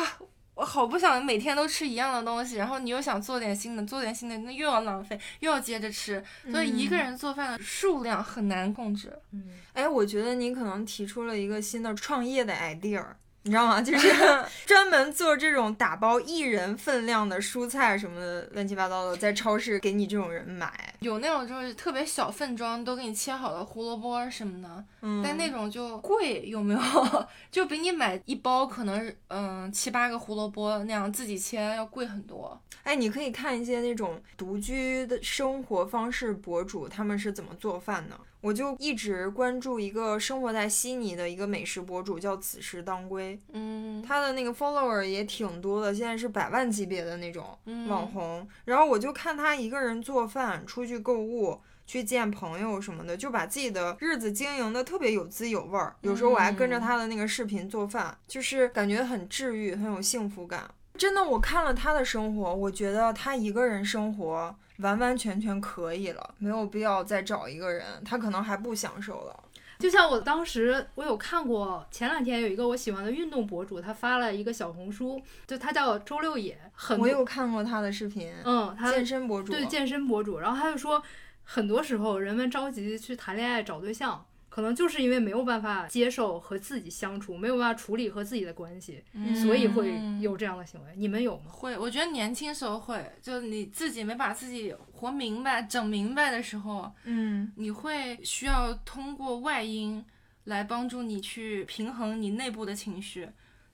我好不想每天都吃一样的东西，然后你又想做点新的，做点新的，那又要浪费，又要接着吃，所以一个人做饭的数量很难控制。嗯，哎，我觉得你可能提出了一个新的创业的 idea。你知道吗？就是 专门做这种打包一人份量的蔬菜什么的，乱七八糟的，在超市给你这种人买。有那种就是特别小份装，都给你切好的胡萝卜什么的，嗯，但那种就贵，有没有？就比你买一包可能嗯七八个胡萝卜那样自己切要贵很多。哎，你可以看一些那种独居的生活方式博主，他们是怎么做饭的。我就一直关注一个生活在悉尼的一个美食博主，叫此时当归，嗯，他的那个 follower 也挺多的，现在是百万级别的那种嗯网红。然后我就看他一个人做饭，出去购物。去见朋友什么的，就把自己的日子经营的特别有滋有味儿。有时候我还跟着他的那个视频做饭，就是感觉很治愈，很有幸福感。真的，我看了他的生活，我觉得他一个人生活完完全全可以了，没有必要再找一个人，他可能还不享受了。就像我当时，我有看过，前两天有一个我喜欢的运动博主，他发了一个小红书，就他叫周六野，很我有看过他的视频，嗯，他健身博主，对健身博主，然后他就说，很多时候人们着急去谈恋爱找对象。可能就是因为没有办法接受和自己相处，没有办法处理和自己的关系，所以会有这样的行为。你们有吗？会，我觉得年轻时候会，就你自己没把自己活明白、整明白的时候，嗯，你会需要通过外因来帮助你去平衡你内部的情绪。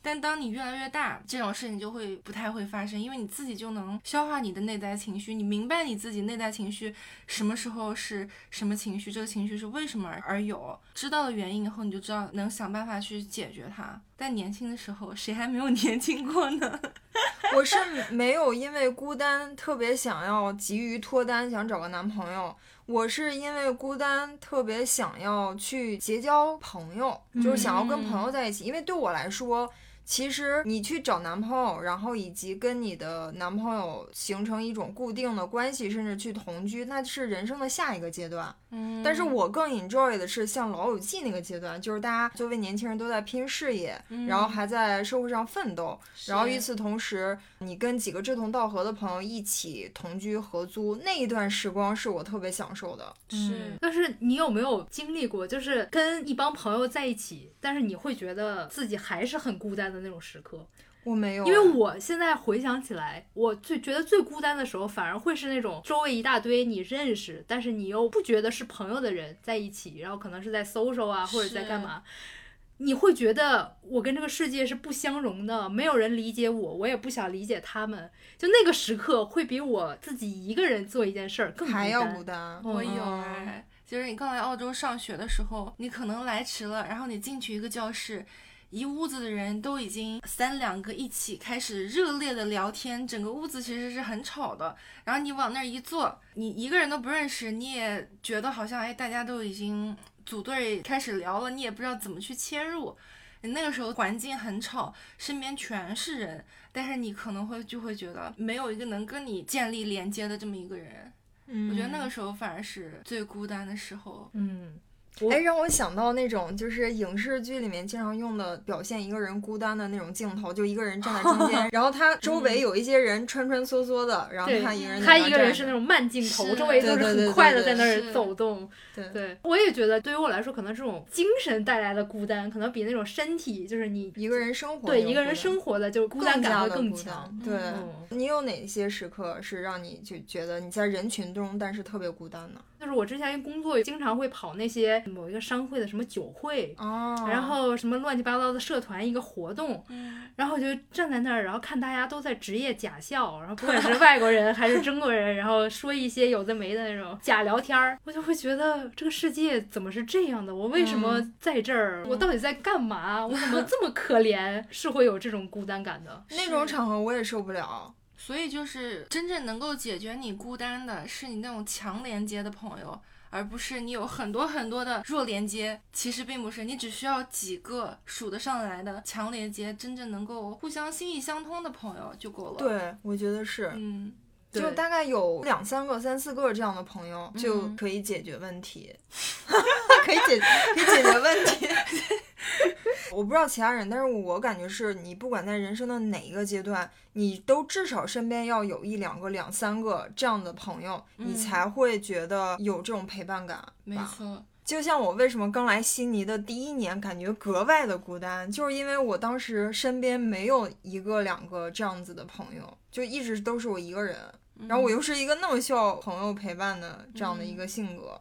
但当你越来越大，这种事情就会不太会发生，因为你自己就能消化你的内在情绪，你明白你自己内在情绪什么时候是什么情绪，这个情绪是为什么而有，知道了原因以后，你就知道能想办法去解决它。但年轻的时候，谁还没有 年轻过呢？我是没有因为孤单特别想要急于脱单，想找个男朋友。我是因为孤单特别想要去结交朋友，就是想要跟朋友在一起，因为对我来说。其实你去找男朋友，然后以及跟你的男朋友形成一种固定的关系，甚至去同居，那是人生的下一个阶段。嗯，但是我更 enjoy 的是像老友记那个阶段，就是大家作为年轻人都在拼事业，然后还在社会上奋斗，然后与此同时，你跟几个志同道合的朋友一起同居合租，那一段时光是我特别享受的。是，但是你有没有经历过，就是跟一帮朋友在一起，但是你会觉得自己还是很孤单？的那种时刻，我没有，因为我现在回想起来，我最觉得最孤单的时候，反而会是那种周围一大堆你认识，但是你又不觉得是朋友的人在一起，然后可能是在 social 啊，或者在干嘛，你会觉得我跟这个世界是不相容的，没有人理解我，我也不想理解他们，就那个时刻会比我自己一个人做一件事儿更还要孤单。我有哎，就是你刚来澳洲上学的时候，你可能来迟了，然后你进去一个教室。一屋子的人都已经三两个一起开始热烈的聊天，整个屋子其实是很吵的。然后你往那儿一坐，你一个人都不认识，你也觉得好像哎，大家都已经组队开始聊了，你也不知道怎么去切入。那个时候环境很吵，身边全是人，但是你可能会就会觉得没有一个能跟你建立连接的这么一个人。嗯，我觉得那个时候反而是最孤单的时候。嗯。哎，让我想到那种就是影视剧里面经常用的表现一个人孤单的那种镜头，就一个人站在中间，然后他周围有一些人穿穿梭梭的，然后他一个人他一个人是那种慢镜头，周围都是很快的在那儿走动。对对，我也觉得对于我来说，可能这种精神带来的孤单，可能比那种身体就是你一个人生活对一个人生活的就孤单感会更强。对你有哪些时刻是让你就觉得你在人群中，但是特别孤单呢？就是我之前工作经常会跑那些某一个商会的什么酒会，哦，然后什么乱七八糟的社团一个活动，然后我就站在那儿，然后看大家都在职业假笑，然后不管是 外国人还是中国人，然后说一些有的没的那种假聊天儿，我就会觉得这个世界怎么是这样的？我为什么在这儿？我到底在干嘛？我怎么这么可怜？是会有这种孤单感的。那种场合我也受不了。所以就是真正能够解决你孤单的是你那种强连接的朋友，而不是你有很多很多的弱连接。其实并不是，你只需要几个数得上来的强连接，真正能够互相心意相通的朋友就够了。对，我觉得是，嗯，就大概有两三个、三四个这样的朋友就可以解决问题，可以解可以解决问题。我不知道其他人，但是我感觉是你不管在人生的哪一个阶段，你都至少身边要有一两个、两三个这样的朋友，你才会觉得有这种陪伴感。没错，就像我为什么刚来悉尼的第一年感觉格外的孤单，就是因为我当时身边没有一个、两个这样子的朋友，就一直都是我一个人，然后我又是一个那么需要朋友陪伴的这样的一个性格。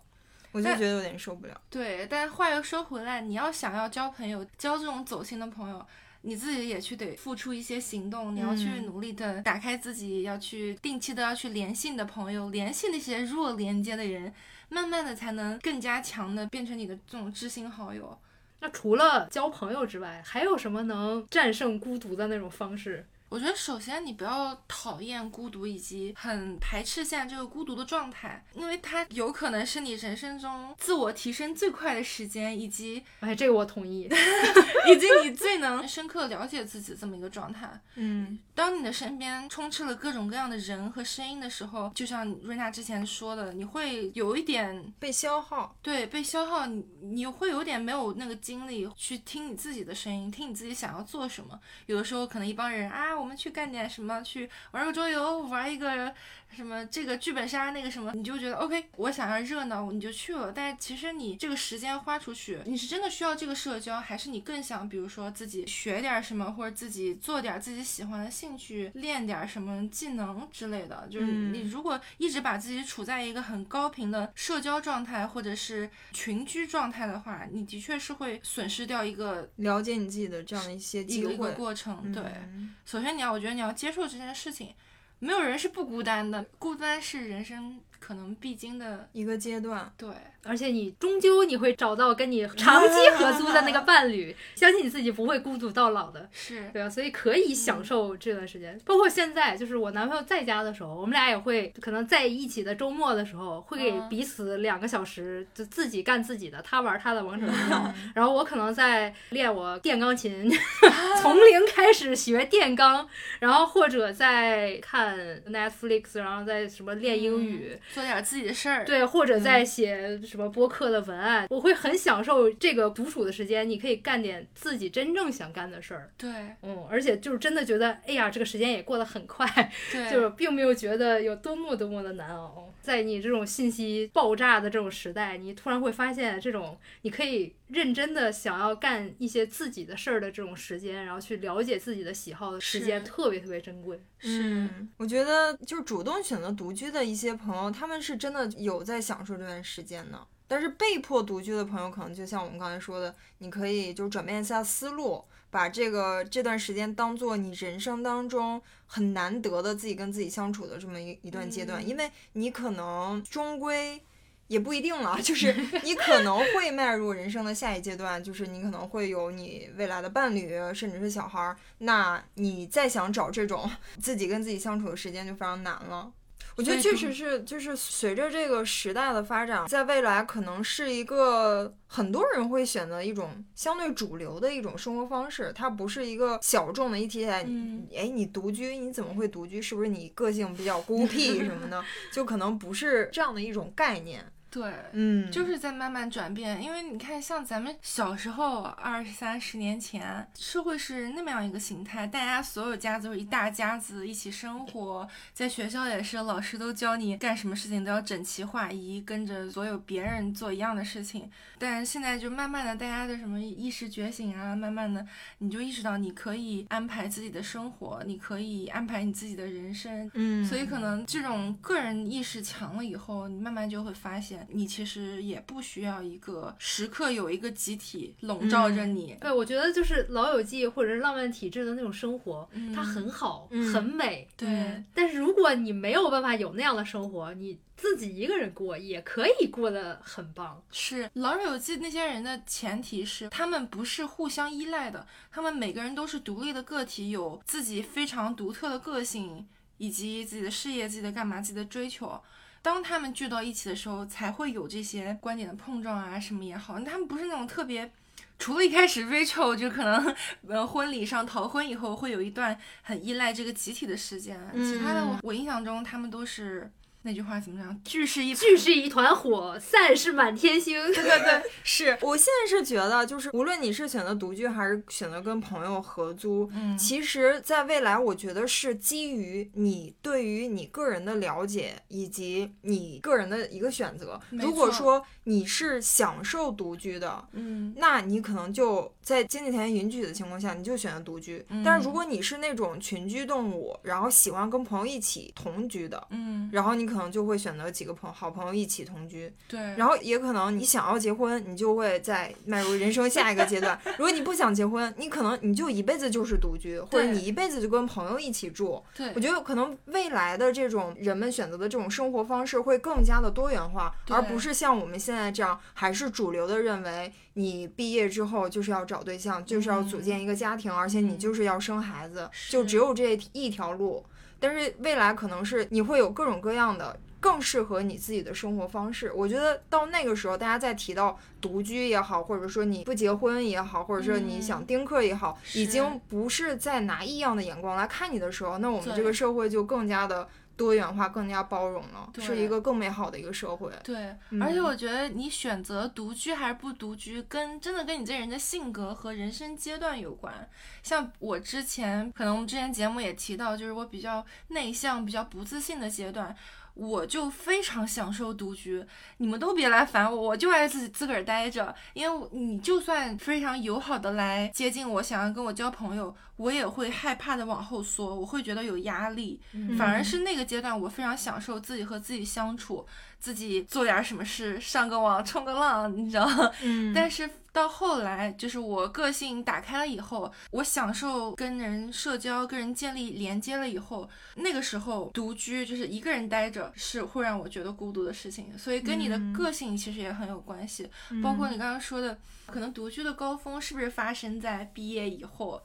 我就觉得有点受不了。对，但话又说回来，你要想要交朋友，交这种走心的朋友，你自己也去得付出一些行动，你要去努力的打开自己，要去定期的要去联系你的朋友，联系那些弱连接的人，慢慢的才能更加强的变成你的这种知心好友。那除了交朋友之外，还有什么能战胜孤独的那种方式？我觉得首先你不要讨厌孤独，以及很排斥现在这个孤独的状态，因为它有可能是你人生中自我提升最快的时间，以及哎，这个我同意。以及你最能深刻了解自己这么一个状态。嗯当你的身边充斥了各种各样的人和声音的时候，就像瑞娜之前说的，你会有一点被消耗。对被消耗，你你会有点没有那个精力去听你自己的声音，听你自己想要做什么。有的时候可能一帮人啊，我们去干点什么，去玩个桌游，玩一个什么这个剧本杀那个什么，你就觉得 OK，我想要热闹，你就去了。但是其实你这个时间花出去，你是真的需要这个社交，还是你更想比如说自己学点什么，或者自己做点自己喜欢的兴趣，练点什么技能之类的？就是嗯你如果一直把自己处在一个很高频的社交状态或者是群居状态的话，你的确是会损失掉一个了解你自己的这样的一些一机个。过程。对，嗯首先你要，我觉得你要接受这件事情，没有人是不孤单的，孤单是人生可能必经的。一个阶段。对，而且你终究你会找到跟你 长期合租的那个伴侣，相信你自己不会孤独到老的。是，对啊，所以可以享受这段时间，包括现在，就是我男朋友在家的时候，我们俩也会可能在一起的周末的时候，会给嗯。彼此两个小时，就自己干自己的，他玩他的王者荣耀，然后我可能在练我电钢琴，从零开始学电钢，然后或者在看 Netflix，然后在什么练英语，做点自己的事儿。对，或者在写什么播客的文案，我会很享受这个独处的时间，你可以干点自己真正想干的事儿。对嗯，而且就是真的觉得，哎呀，这个时间也过得很快，对，就是并没有觉得有多么多么的难熬。在你这种信息爆炸的这种时代，你突然会发现，这种你可以认真的想要干一些自己的事儿的这种时间，然后去了解自己的喜好的时间，特别特别珍贵。是，我觉得就是主动选择独居的一些朋友，他们是真的有在享受这段时间的。但是被迫独居的朋友，可能就像我们刚才说的，你可以就转变一下思路，把这个这段时间当做你人生当中很难得的自己跟自己相处的这么一一段阶段，嗯因为你可能终归。也不一定了，就是 你可能会迈入人生的下一阶段，就是你可能会有你未来的伴侣，甚至是小孩儿。那你再想找这种 自己跟自己相处的时间就非常难了。我觉得确实是，就是随着这个时代的发展，在未来可能是一个很多人会选择一种相对主流的一种生活方式，它不是一个小众的议题。哎，嗯哎，你独居，你怎么会独居？是不是你个性比较孤僻什么的？就可能不是这样的一种概念。对。嗯，就是在慢慢转变，因为你看，像咱们小时候二三十年前，社会是那么样一个形态，大家所有家都是一大家子一起生活，在学校也是，老师都教你干什么事情都要整齐划一，跟着所有别人做一样的事情。但是现在就慢慢的，大家的什么意识觉醒啊，慢慢的你就意识到你可以安排自己的生活，你可以安排你自己的人生，嗯，所以可能这种个人意识强了以后，你慢慢就会发现，你其实也不需要一个时刻有一个集体笼罩着你。对，我觉得就是《老友记》或者是《浪漫体质》的那种生活，嗯它很好，嗯很美。对嗯但是如果你没有办法有那样的生活，你自己一个人过也可以过得很棒。是《老友记》那些人的前提是，他们不是互相依赖的，他们每个人都是独立的个体，有自己非常独特的个性，以及自己的事业、自己的干嘛、自己的追求。当他们聚到一起的时候，才会有这些观点的碰撞啊，什么也好。他们不是那种特别，除了一开始 Rachel 就可能呃婚礼上逃婚以后会有一段很依赖这个集体的时间，其他的我嗯我印象中他们都是那句话怎么讲，聚是一聚是一团火，散是满天星。对对对，是 我现在是觉得，就是无论你是选择独居还是选择跟朋友合租，嗯其实在未来，我觉得是基于你对于你个人的了解以及你个人的一个选择。如果说你是享受独居的，嗯那你可能就在经济条件允许的情况下，你就选择独居。但是如嗯果你是那种群居动物，然后喜欢跟朋友一起同居的，嗯然后你可能就会选择几个朋好朋友一起同居。对，然后也可能你想要结婚，你就会在迈入人生下一个阶段。如果你不想结婚，你可能你就一辈子就是独居，或者你一辈子就跟朋友一起住。对我觉得可能未来的这种人们选择的这种生活方式会更加的多元化，而不是像我们现在这样，还是主流的认为你毕业之后就是要找对象，就是要组建一个家庭，而且你就是要生孩子，就只有这一条路。但是未来可能是你会有各种各样的。更适合你自己的生活方式，我觉得到那个时候，大家再提到独居也好，或者说你不结婚也好，或者说你想丁克也好，已经不是在拿异样的眼光来看你的时候，那我们这个社会就更加的多元化，更加包容了，是一个更美好的一个社会。对，嗯而且我觉得你选择独居还是不独居，跟真的跟你这人的性格和人生阶段有关。像我之前，可能我们之前节目也提到，就是我比较内向、比较不自信的阶段。我就非常享受独居，你们都别来烦我，我就爱自己自个儿待着。因为你就算非常友好的来接近我，想要跟我交朋友，我也会害怕的往后缩，我会觉得有压力。反而是那个阶段，我非常享受自己和自己相处，自己做点什么事，上个网，冲个浪，你知道吗？嗯但是到后来，就是我个性打开了以后，我享受跟人社交、跟人建立连接了以后，那个时候独居就是一个人待着是会让我觉得孤独的事情，所以跟你的嗯个性其实也很有关系。包括你刚刚说的，可能独居的高峰是不是发生在毕业以后？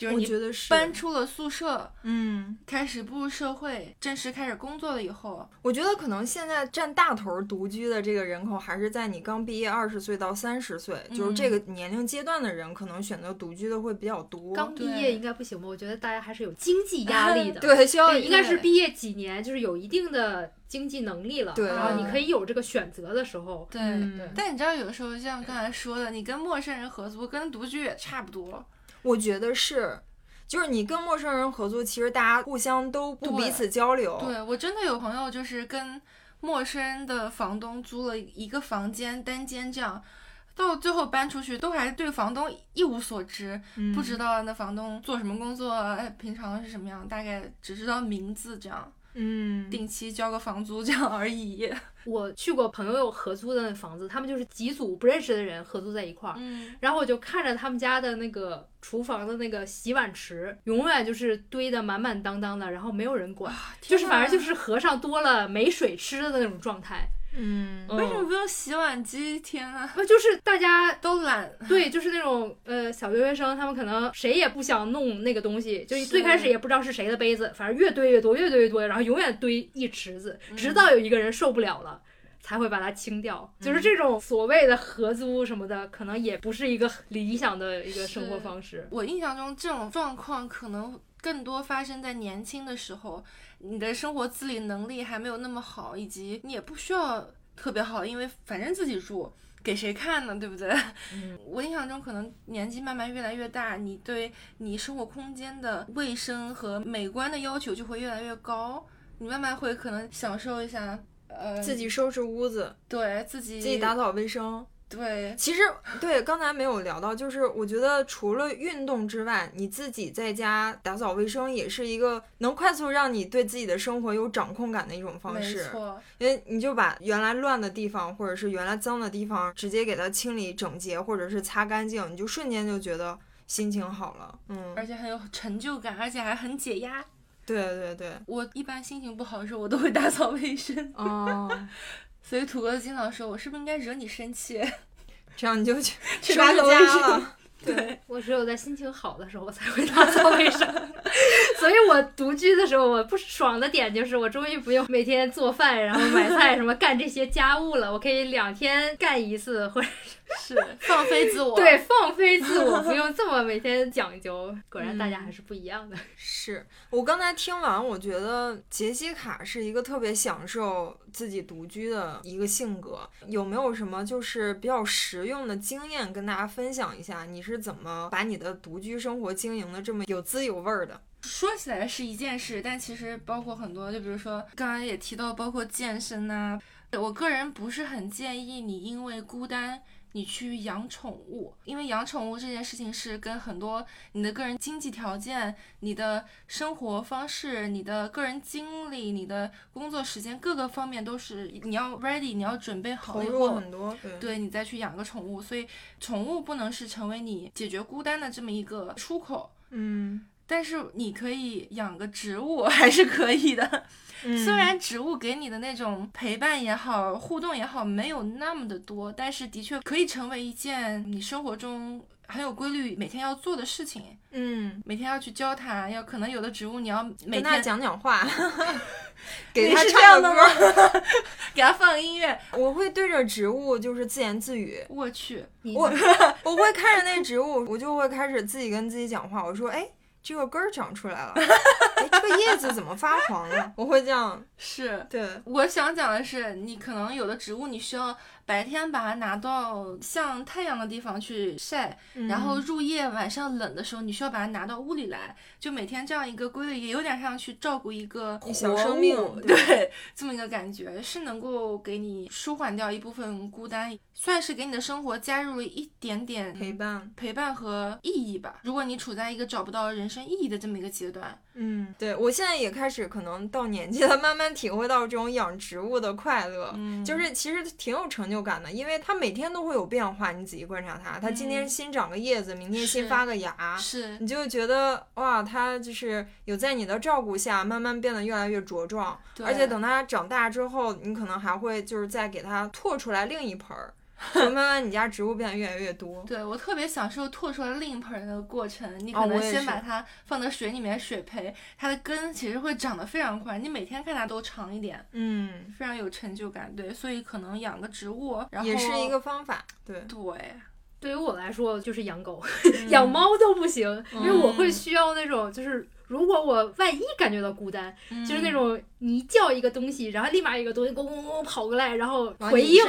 就是我你觉得是搬出了宿舍，嗯，开始步入社会，正式开始工作了以后，我觉得可能现在占大头独居的这个人口，还是在你刚毕业二十岁到三十岁，就是这个年龄阶段的人，可能选择独居的会比较多。刚毕业应该不行吧？我觉得大家还是有经济压力的。对，需要，应该是毕业几年，就是有一定的经济能力了，对然后你可以有这个选择的时候。对。嗯对但你知道，有的时候像刚才说的，你跟陌生人合租，跟独居也差不多。我觉得是，就是你跟陌生人合作，其实大家互相都不彼此交流。对我真的有朋友就是跟陌生的房东租了一个房间，单间这样。到最后搬出去，都还对房东一无所知，嗯不知道那房东做什么工作，哎，平常是什么样，大概只知道名字这样，嗯，定期交个房租这样而已。我去过朋友合租的那房子，他们就是几组不认识的人合租在一块儿，嗯，然后我就看着他们家的那个厨房的那个洗碗池，永远就是堆得满满当当的，然后没有人管，就是反正就是和尚多了没水吃的那种状态。嗯，为什么嗯不用洗碗机？天啊，不就是大家都懒。对，就是那种呃小留学生，他们可能谁也不想弄那个东西，就最开始也不知道是谁的杯子，反正越堆越多，越堆越多，然后永远堆一池子，嗯直到有一个人受不了了。才会把它清掉，嗯就是这种所谓的合租什么的，可能也不是一个理想的一个生活方式。我印象中，这种状况可能更多发生在年轻的时候，你的生活自理能力还没有那么好，以及你也不需要特别好，因为反正自己住，给谁看呢？对不对？嗯我印象中，可能年纪慢慢越来越大，你对你生活空间的卫生和美观的要求就会越来越高，你慢慢会可能享受一下。呃，自己收拾屋子，对自己自己打扫卫生。对其实对刚才没有聊到，就是我觉得除了运动之外，你自己在家打扫卫生也是一个能快速让你对自己的生活有掌控感的一种方式没。错，因为你就把原来乱的地方，或者是原来脏的地方，直接给它清理整洁，或者是擦干净，你就瞬间就觉得心情好了。嗯，而且很有成就感，而且还很解压。对对对，我一般心情不好的时候，我都会打扫卫生。哦，所以土哥经常说，我是不是应该惹你生气？这样你就去 去收拾打扫卫生家了。对，我只有在心情好的时候，我才会打扫卫生。所以我独居的时候，我不爽的点就是，我终于不用每天做饭，然后买菜什么干这些家务了，我可以两天干一次，或者是放飞自我。对，放飞自我，不用这么每天讲究。果然大家还是不一样的。是我刚才听完，我觉得杰西卡是一个特别享受自己独居的一个性格。有没有什么就是比较实用的经验跟大家分享一下？你是怎么把你的独居生活经营的这么有滋有味儿的？说起来是一件事，但其实包括很多，就比如说刚刚也提到，包括健身呐、我个人不是很建议你因为孤单。你去养宠物，因为养宠物这件事情是跟很多你的个人经济条件、你的生活方式、你的个人经历、你的工作时间各个方面都是你要 ready，你要准备好以后，很多，对，对你再去养个宠物。所以宠物不能是成为你解决孤单的这么一个出口。嗯，但是你可以养个植物，还是可以的。虽然植物给你的那种陪伴也好，互动也好，没有那么的多，但是的确可以成为一件你生活中很有规律、每天要做的事情。嗯，每天要去教它，要可能有的植物你要每天讲讲话，给它唱歌，给它放音乐。我会对着植物就是自言自语。我去，我我会看着那植物，我就会开始自己跟自己讲话。我说，哎。这个根儿长出来了，哎，这个叶子怎么发黄了？我会这样，是对。我想讲的是，你可能有的植物，你需要。白天把它拿到像太阳的地方去晒，然后入夜晚上冷的时候，你需要把它拿到屋里来，就每天这样一个规律，也有点像去照顾一个小生命，对，这么一个感觉，是能够给你舒缓掉一部分孤单，算是给你的生活加入了一点点陪伴、陪伴和意义吧。如果你处在一个找不到人生意义的这么一个阶段，嗯，对我现在也开始可能到年纪了，慢慢体会到这种养植物的快乐，嗯。就是其实挺有成就。感的，因为它每天都会有变化，你仔细观察它，它今天新长个叶子，明天新发个芽，是，你就觉得哇，它就是有在你的照顾下慢慢变得越来越茁壮，而且等它长大之后，你可能还会就是再给它拓出来另一盆儿。慢 慢，你家植物变得越来越多。对我特别享受拓出来另一盆的过程。你可能先把它放到水里面水培，它的根其实会长得非常快。你每天看它都长一点，嗯，非常有成就感。对，所以可能养个植物，然后也是一个方法。对对，对于我来说就是养狗，养猫都不行，因为我会需要那种就是，如果我万一感觉到孤单，就是那种。你一叫一个东西，然后立马一个东西咣咣咣跑过来，然后回应，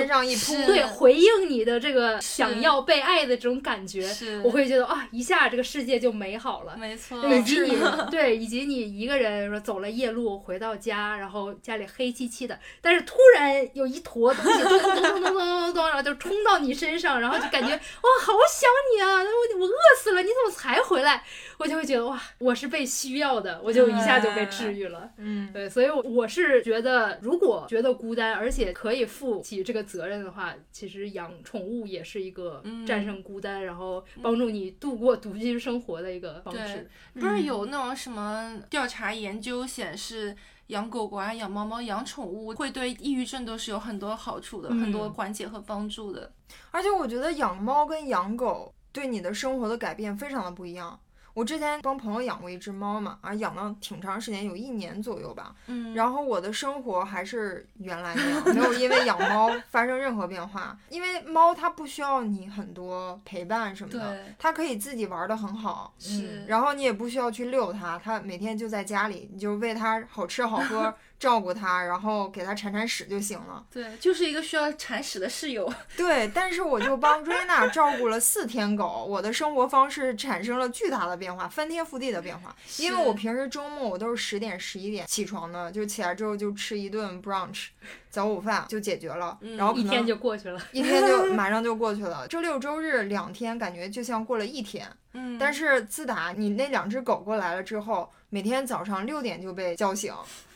对，回应你的这个想要被爱的这种感觉，我会觉得啊，一下这个世界就美好了。没错，以及你 对，以及你一个人说走了夜路回到家，然后家里黑漆漆的，但是突然有一坨东西咚咚咚咚咚咚咚，然后就冲到你身上，然后就感觉哇，好想你啊！我我饿死了，你怎么才回来？我就会觉得哇，我是被需要的，我就一下就被治愈了。嗯，对，所以我。我是觉得，如果觉得孤单，而且可以负起这个责任的话，其实养宠物也是一个战胜孤单，然后帮助你度过独居生活的一个方式。不是有那种什么调查研究显示，养狗狗啊、养猫猫、养宠物会对抑郁症都是有很多好处的，很多缓解和帮助的。而且我觉得养猫跟养狗对你的生活的改变非常的不一样。我之前帮朋友养过一只猫嘛，啊，养了挺长时间，有一年左右吧。嗯。然后我的生活还是原来那样，没有因为养猫 发生任何变化。因为猫它不需要你很多陪伴什么的，它可以自己玩的很好。是。然后你也不需要去遛它，它每天就在家里，你就喂它好吃好喝。照顾它，然后给它铲铲屎就行了。对，就是一个需要铲屎的室友。对，但是我就帮瑞娜照顾了四天狗，我的生活方式产生了巨大的变化，翻天覆地的变化。因为我平时周末我都是十点十一点起床的，就起来之后就吃一顿 brunch，早午饭就解决了，然后一天就过去了，一天就 马上就过去了。周六周日两天感觉就像过了一天。嗯。但是自打你那两只狗过来了之后，每天早上六点就被叫醒。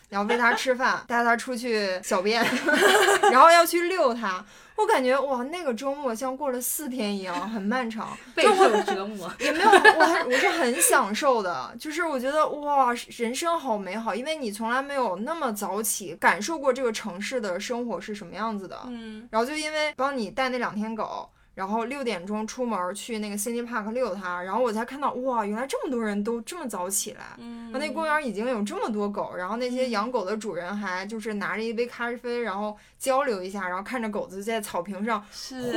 然后喂它吃饭，带它出去小便，然后要去遛它。我感觉哇，那个周末像过了四天一样，很漫长，备受折磨。也没有，我我是很享受的，就是我觉得哇，人生好美好，因为你从来没有那么早起感受过这个城市的生活是什么样子的。嗯。然后就因为帮你带那两天狗。然后六点钟出门去那个 City Park 遛它，然后我才看到哇，原来这么多人都这么早起来。嗯，那公园已经有这么多狗，然后那些养狗的主人还就是拿着一杯咖啡，然后交流一下，然后看着狗子在草坪上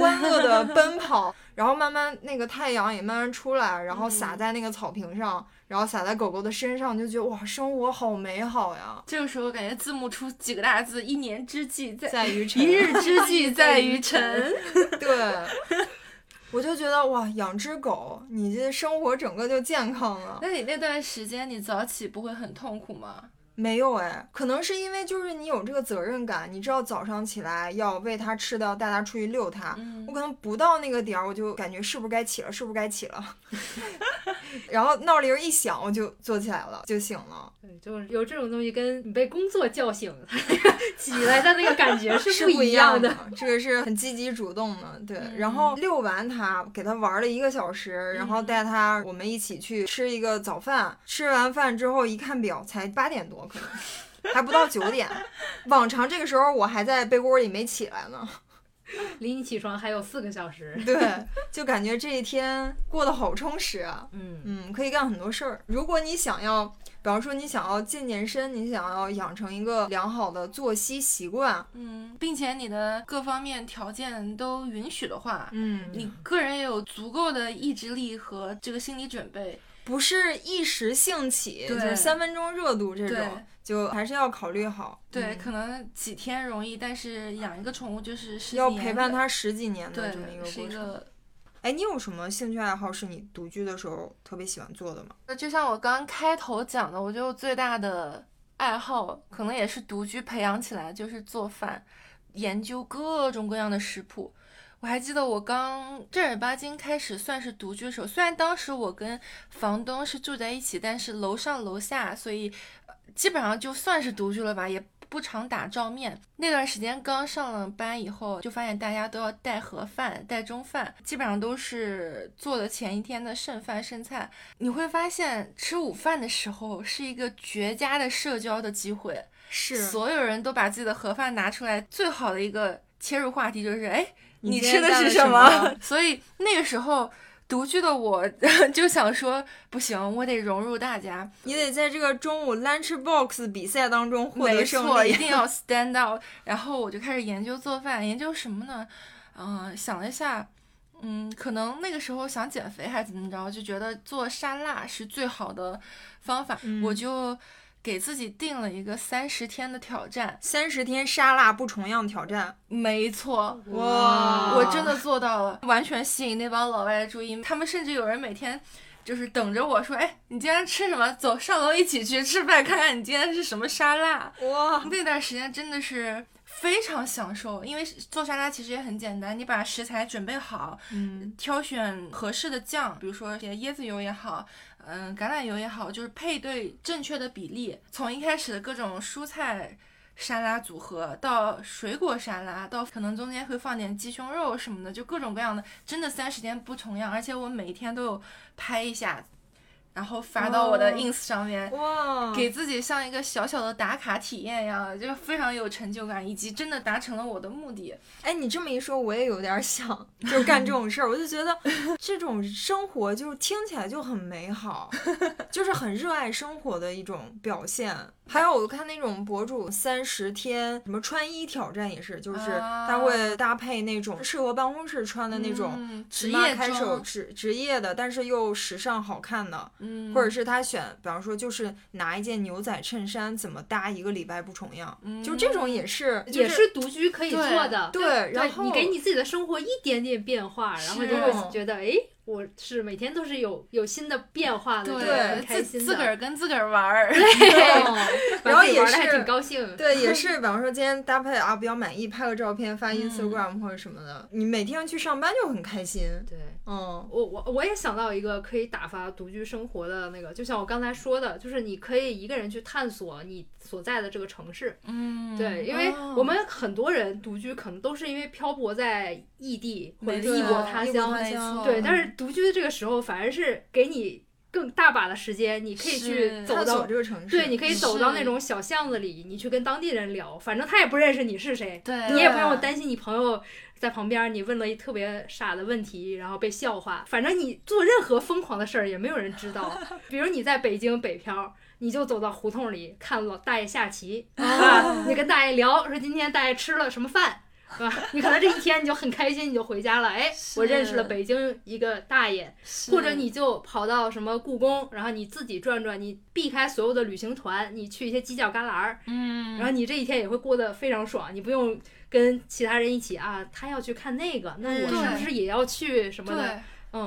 欢乐的 奔跑，然后慢慢那个太阳也慢慢出来，然后洒在那个草坪上。然后洒在狗狗的身上，就觉得哇，生活好美好呀！这个时候感觉字幕出几个大字：一年之计在于晨，一日之计在于晨。对，我就觉得哇，养只狗，你这生活整个就健康了。那你那段时间你早起不会很痛苦吗？没有哎，可能是因为就是你有这个责任感，你知道早上起来要喂它吃的，要带它出去遛它。嗯我可能不到那个点儿，我就感觉是不是该起了，是不是该起了，然后闹铃儿一响，我就坐起来了，就醒了。对，就是有这种东西，跟你被工作叫醒 起来的那个感觉是不一一样的。的，这个是很积极主动的，对。嗯然后遛完它，给它玩了一个小时，然后带它我们一起去吃一个早饭。吃完饭之后一看表，才八点多，可能还不到九点。往常这个时候我还在被窝里没起来呢，离你起床还有四个小时。对，就感觉这一天过得好充实啊。嗯嗯，可以干很多事儿。如果你想要，比方说你想要健健身，你想要养成一个良好的作息习惯，嗯，并且你的各方面条件都允许的话，嗯，你个人也有足够的意志力和这个心理准备。不是一时兴起，就是三分钟热度这种，就还是要考虑好。对，嗯可能几天容易，但是养一个宠物就是要陪伴它十几年的这么一个是一过程。个哎，你有什么兴趣爱好是你独居的时候特别喜欢做的吗？那就像我刚开头讲的，我觉得我最大的爱好可能也是独居培养起来，就是做饭，研究各种各样的食谱。我还记得我刚正儿八经开始算是独居的时候，虽然当时我跟房东是住在一起，但是楼上楼下，所以基本上就算是独居了吧，也不常打照面。那段时间刚上了班以后，就发现大家都要带盒饭、带中饭，基本上都是做的前一天的剩饭剩菜。你会发现吃午饭的时候是一个绝佳的社交的机会，是所有人都把自己的盒饭拿出来，最好的一个切入话题就是，哎，你吃的是么么？所以那个时候。独居的我 就想说，不行，我得融入大家，你得在这个中午 lunch box 比赛当中获没得胜错，一。定要 stand out。然后我就开始研究做饭，研究什么呢？嗯、想了一下，嗯，可能那个时候想减肥还是怎么着，就觉得做沙拉是最好的方法，嗯我就给自己定了一个三十天的挑战。三十天沙拉不重样挑战，没错，哇我真的做到了，完全吸引那帮老外的注意。他们甚至有人每天就是等着我说：“哎，你今天吃什么？走上楼一起去吃饭，看看你今天是什么沙拉。”哇，那段时间真的是非常享受，因为做沙拉其实也很简单，你把食材准备好，嗯，挑选合适的酱，比如说些椰子油也好，嗯，橄榄油也好，就是配对正确的比例。从一开始的各种蔬菜沙拉组合，到水果沙拉，到可能中间会放点鸡胸肉什么的，就各种各样的，真的三十天不重样。而且我每一天都有拍一下，然后发到我的哦 ins 上面。哇，给自己像一个小小的打卡体验一样，就非常有成就感，以及真的达成了我的目的。哎，你这么一说，我也有点想，就干这种事儿，我就觉得 这种生活就听起来就很美好，就是很热爱生活的一种表现。还有我看那种博主三十天什么穿衣挑战也是，就是他会搭配那种适合办公室穿的那种嗯职职业业开手职职业的，但是又时尚好看的，嗯，或者是他选，比方说就是拿一件牛仔衬衫怎么搭一个礼拜不重样，就这种也是，就也是独居可以做的。对对然后你给你自己的生活一点点变化，然后就会觉得，哎，我是每天都是有有新的变化的，对很开心的，自自个儿跟自个儿玩儿。对，然后也玩的还挺是。高兴。对，也 是，比方说今天搭配啊比较满意，拍个照片发嗯 Instagram 或者什么的，你每天去上班就很开心。对。嗯，我我我也想到一个可以打发独居生活的那个，就像我刚才说的，就是你可以一个人去探索你所在的这个城市。嗯，对，因为哦我们很多人独居，可能都是因为漂泊在异地或者异国他乡。对，但是独居的这个时候，反而是给你更大把的时间，你可以去走到这个城市，对，你可以走到那种小巷子里，你去跟当地人聊，反正他也不认识你是谁，对你也不用担心你朋友在旁边，你问了一特别傻的问题，然后被笑话。反正你做任何疯狂的事儿，也没有人知道。比如你在北京北漂，你就走到胡同里看老大爷下棋，啊，你跟大爷聊说今天大爷吃了什么饭。是吧？你可能这一天你就很开心，你就回家了。哎，我认识了北京一个大爷，或者你就跑到什么故宫，然后你自己转转，你避开所有的旅行团，你去一些犄角旮旯儿，嗯，然后你这一天也会过得非常爽，你不用跟其他人一起啊，他要去看那个，那我是不是也要去什么的？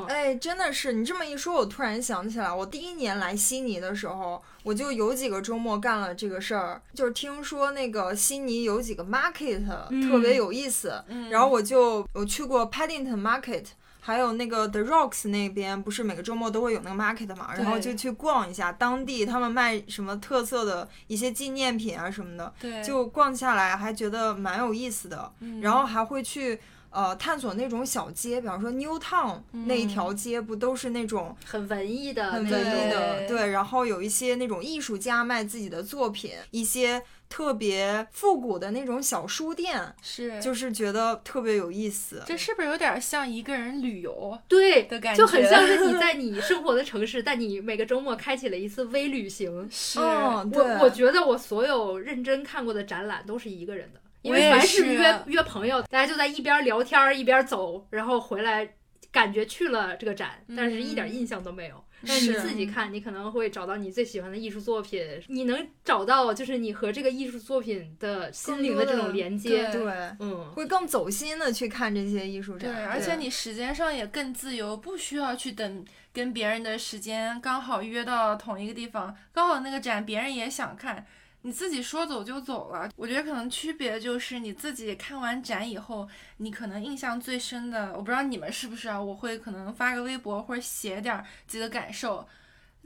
哎，真的是你这么一说，我突然想起来，我第一年来悉尼的时候，我就有几个周末干了这个事儿，就是听说那个悉尼有几个 market 嗯特别有意思，然后我就我去过 Paddington Market。还有那个 The Rocks 那边，不是每个周末都会有那个 market 嘛，然后就去逛一下当地他们卖什么特色的一些纪念品啊什么的，对，就逛下来还觉得蛮有意思的，嗯。然后还会去呃探索那种小街，比方说 New Town 那一条街不都是那种很文艺的很，文艺的，对对，然后有一些那种艺术家卖自己的作品，一些特别复古的那种小书店，是就是觉得特别有意思。这是不是有点像一个人旅游？对的感觉就很像是你在 你生活的城市，但你每个周末开启了一次微旅行。是嗯，对，我我觉得我所有认真看过的展览都是一个人的，因为凡是是约约朋友，大家就在一边聊天儿一边走，然后回来感觉去了这个展，但是一点印象都没有。但是你自己看，你可能会找到你最喜欢的艺术作品，你能找到就是你和这个艺术作品的心灵的这种连接。对对，嗯，会更走心的去看这些艺术展对，展，而且你时间上也更自由，不需要去等跟别人的时间刚好约到同一个地方，刚好那个展别人也想看，你自己说走就走了。我觉得可能区别就是你自己看完展以后，你可能印象最深的，我不知道你们是不是啊，我会可能发个微博或者写点儿自己的感受。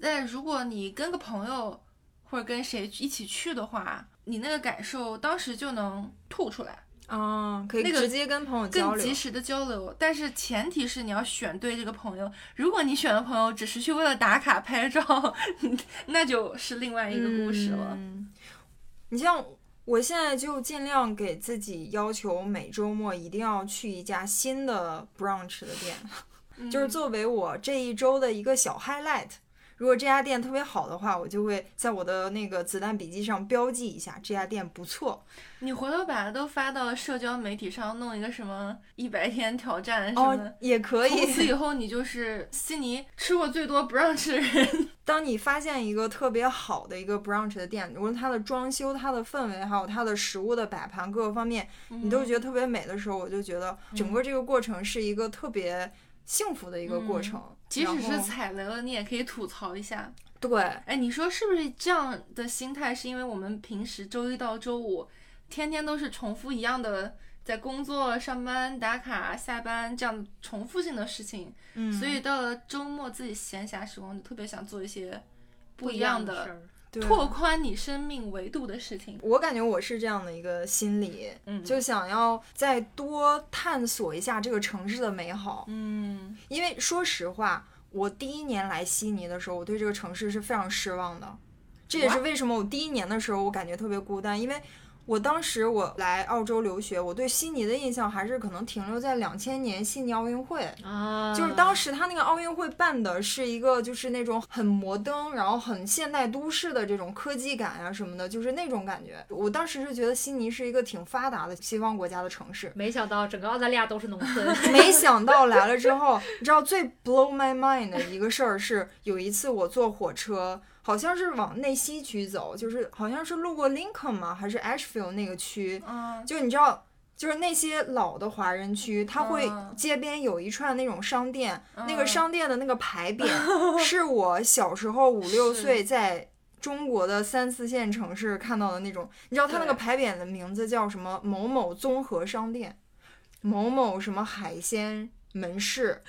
但如果你跟个朋友或者跟谁一起去的话，你那个感受当时就能吐出来。啊，可以直接跟朋友交流更及。时的交流，但是前提是你要选对这个朋友。如果你选的朋友只是去为了打卡拍照，那就是另外一个故事了。嗯，你像我现在就尽量给自己要求每周末一定要去一家新的 brunch 的店，嗯就是作为我这一周的一个小 highlight。如果这家店特别好的话，我就会在我的那个子弹笔记上标记一下这家店不错。你回头把它都发到社交媒体上，弄一个什么一百天挑战什么哦的。，也可以从此以。以后，你就是悉尼吃过最多不让吃的人。当你发现一个特别好的一个 brunch 的店，无论它的装修、它的氛围，还有它的食物的摆盘各个方面，你都觉得特别美的时候，我就觉得整个这个过程是一个特别幸福的一个过程。即使是踩雷了，你也可以吐槽一下。对，哎，你说是不是这样的心态？是因为我们平时周一到周五天天都是重复一样的，在工作、上班、打卡、下班这样重复性的事情，嗯，所以到了周末自己闲暇时光，就特别想做一些不一一样的、事儿。对拓宽你生命维度的事情。我感觉我是这样的一个心理，嗯就想要再多探索一下这个城市的美好。嗯因为说实话，我第一年来悉尼的时候，我对这个城市是非常失望的。这也是为什么我第一年的时候我感觉特别孤单，因为我当时我来澳洲留学，我对悉尼的印象还是可能停留在两千年悉尼奥运会。啊，就是当时他那个奥运会办的是一个，就是那种很摩登，然后很现代都市的这种科技感啊什么的，就是那种感觉。我当时是觉得悉尼是一个挺发达的西方国家的城市，没想到整个澳大利亚都是农村。没想到来了之后，你知道最 blow my mind 的一个事儿是，有一次我坐火车，好像是往内西区走，就是好像是路过 Lincoln 吗？还是 Ashfield 那个区？嗯就你知道，就是那些老的华人区，它会嗯街边有一串那种商店，那个嗯商店的那个牌匾 是我小时候五六岁在。中国的三四线城市看到的那种，你知道它那个牌匾的名字叫什么？某某综合商店，某某什么海鲜门市，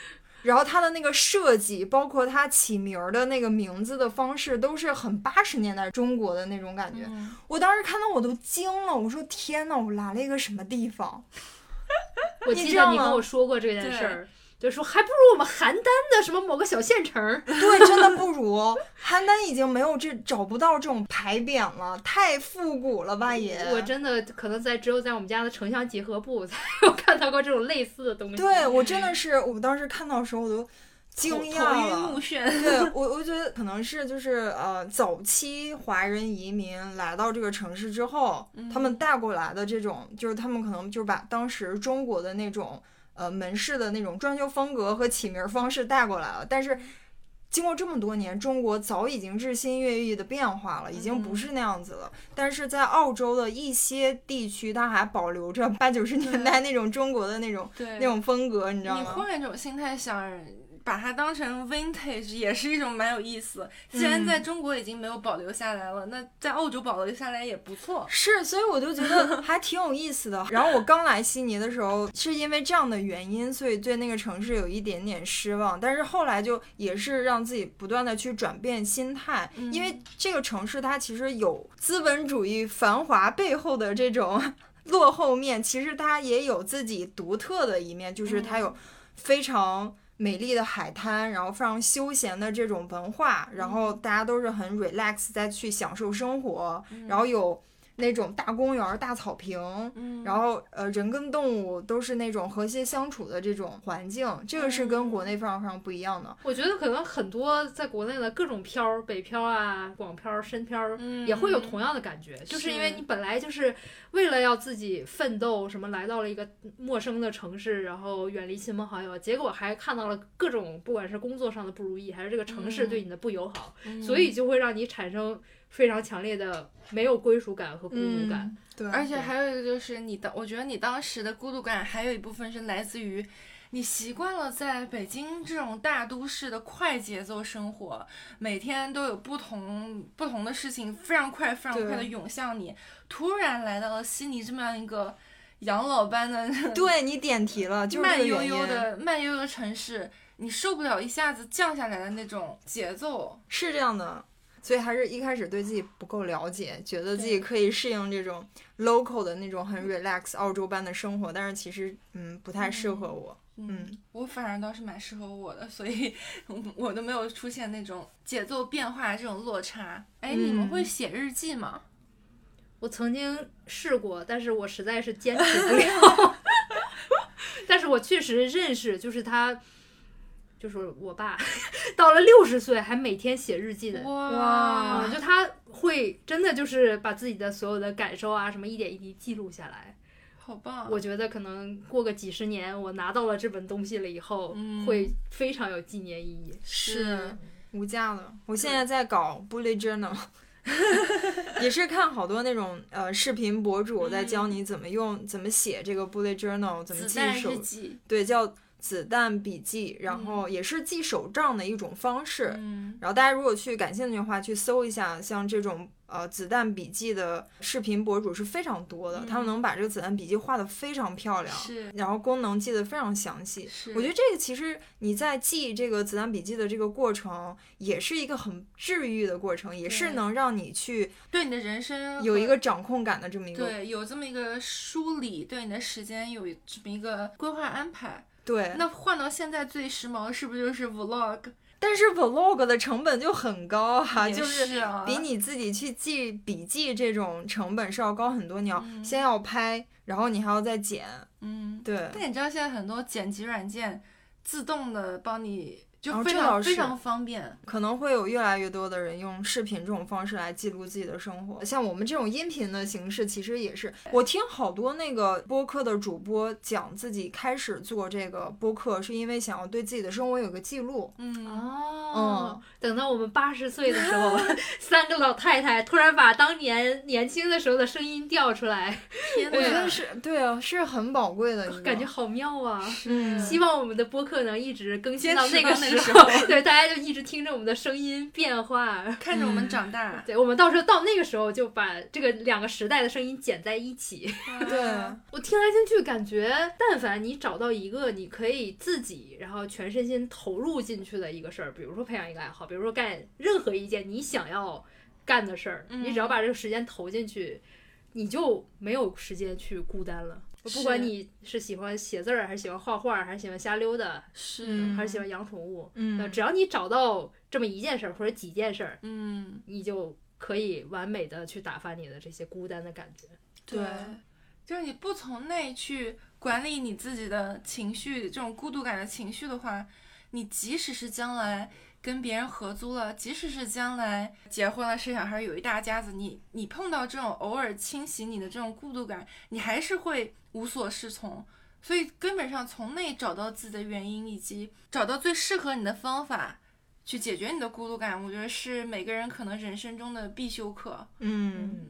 然后它的那个设计，包括它起名儿的那个名字的方式，都是很八十年代中国的那种感觉。嗯我当时看到我都惊了，我说天呐，我来了一个什么地方？我记得你跟我说过这件事儿，就说还不如我们邯郸的什么某个小县城。对，真的不如邯郸已经没有这找不到这种牌匾了，太复古了吧也。我真的可能在只有在我们家的城乡结合部才有看到过这种类似的东西。对我真的是，我当时看到的时候我都惊头讶头晕了目。眩。对我，我觉得可能是就是呃，早期华人移民来到这个城市之后，他们带过来的这种，就是他们可能就是把当时中国的那种呃门市的那种装修风格和起名方式带过来了，但是。经过这么多年，中国早已经日新月异的变化了，已经不是那样子了。但是在澳洲的一些地区，它还保留着八九十年代那种中国的那种那种风格，你知道吗你吗？换一种心态想，把它当成 vintage 也是一种蛮有意思。既然在中国已经没有保留下来了，那在澳洲保留下来也不错。是，所以我就觉得 还挺有意思的。然后我刚来悉尼的时候，是因为这样的原因，所以对那个城市有一点点失望。但是后来就也是让自己不断的去转变心态，因为这个城市它其实有资本主义繁华背后的这种 落后面，其实它也有自己独特的一面，就是它有非常。美丽的海滩，然后非常休闲的这种文化，然后大家都是很 relax 在去享受生活，然后有。那种大公园、大草坪，嗯，然后呃，人跟动物都是那种和谐相处的这种环境，这个是跟国内非常非常不一样的。我觉得可能很多在国内的各种漂，北漂啊、广漂、深漂，也会有同样的感觉，就是因为你本来就是为了要自己奋斗，什么来到了一个陌生的城市，然后远离亲朋好友，结果还看到了各种不管是工作上的不如意，还是这个城市对你的不友好，所以就会让你产生。非常强烈的没有归属感和孤独感，对，而且还有一个就是你的，我觉得你当时的孤独感还有一部分是来自于你习惯了在北京这种大都市的快节奏生活，每天都有不同不同的事情非常快非常快的涌向你，突然来到了悉尼这么样一个养老般的，对你点题了，就慢悠悠的慢悠悠的城市，你受不了一下子降下来的那种节奏，是这样的。所以还是一开始对自己不够了解，觉得自己可以适应这种 local 的那种很 relax 澳洲般的生活，但是其实嗯不太适合我。嗯，我反而倒是蛮适合我的，所以我都没有出现那种节奏变化这种落差。哎，你们会写日记吗？我曾经试过，但是我实在是坚持不了。但是我确实认识，就是他。就是我爸，到了六十岁还每天写日记的哇，就他会真的就是把自己的所有的感受啊什么一点一滴记录下来，好棒！我觉得可能过个几十年，我拿到了这本东西了以后，会非常有纪念意义，是无价的。我现在在搞 bullet journal，也是看好多那种呃视频博主在教你怎么用怎么写这个 bullet journal，怎么记手，对叫。子弹笔记，然后也是记手账的一种方式。嗯，然后大家如果去感兴趣的话，去搜一下，像这种呃子弹笔记的视频博主是非常多的，他们能把这个子弹笔记画的非常漂亮，是，然后功能记得非常详细。是，我觉得这个其实你在记这个子弹笔记的这个过程，也是一个很治愈的过程，也是能让你去对你的人生有一个掌控感的这么一个，对，有这么一个梳理，对你的时间有这么一个规划安排。对，那换到现在最时髦是不是就是 vlog？但是 vlog 的成本就很高哈，就是比你自己去记笔记这种成本是要高很多。你要先要拍，然后你还要再剪。嗯，对。但你知道现在很多剪辑软件自动的帮你。就非常非常方便，可能会有越来越多的人用视频这种方式来记录自己的生活。像我们这种音频的形式，其实也是。我听好多那个播客的主播讲自己开始做这个播客，是因为想要对自己的生活有个记录。嗯哦，等到我们八十岁的时候，三个老太太突然把当年年轻的时候的声音调出来，天我觉得是对啊，是很宝贵的，感觉好妙啊！嗯，希望我们的播客能一直更新到那个时。时候，对，大家就一直听着我们的声音变化，看着我们长大。对，我们到时候到那个时候就把这个两个时代的声音剪在一起。对我听来听去，感觉但凡你找到一个你可以自己然后全身心投入进去的一个事儿，比如说培养一个爱好，比如说干任何一件你想要干的事儿，你只要把这个时间投进去，你就没有时间去孤单了。不管你是喜欢写字儿，还是喜欢画画，还是喜欢瞎溜达，是还是喜欢养宠物，嗯，只要你找到这么一件事儿或者几件事儿，嗯，你就可以完美的去打发你的这些孤单的感觉。对，就是你不从内去管理你自己的情绪，这种孤独感的情绪的话，你即使是将来。跟别人合租了，即使是将来结婚了、生小孩、有一大家子，你你碰到这种偶尔侵袭你的这种孤独感，你还是会无所适从。所以根本上从内找到自己的原因，以及找到最适合你的方法去解决你的孤独感，我觉得是每个人可能人生中的必修课。嗯，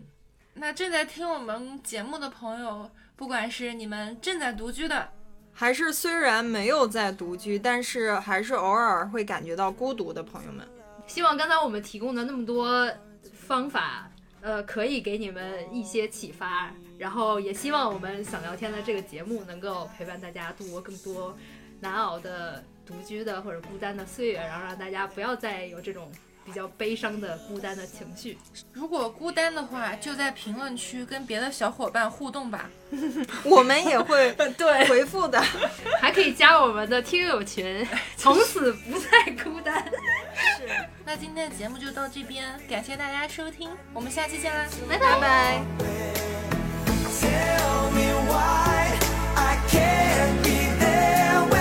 那正在听我们节目的朋友，不管是你们正在独居的。还是虽然没有在独居，但是还是偶尔会感觉到孤独的朋友们。希望刚才我们提供的那么多方法，呃，可以给你们一些启发。然后也希望我们想聊天的这个节目能够陪伴大家度过更多难熬的独居的或者孤单的岁月，然后让大家不要再有这种比较悲伤的孤单的情绪。如果孤单的话，就在评论区跟别的小伙伴互动吧。我们也会对，回复的。还可以加我们的听友群，从此不再孤单。是。那今天的节目就到这边，感谢大家收听，我们下期见啦，拜拜拜。Tell me why I can't be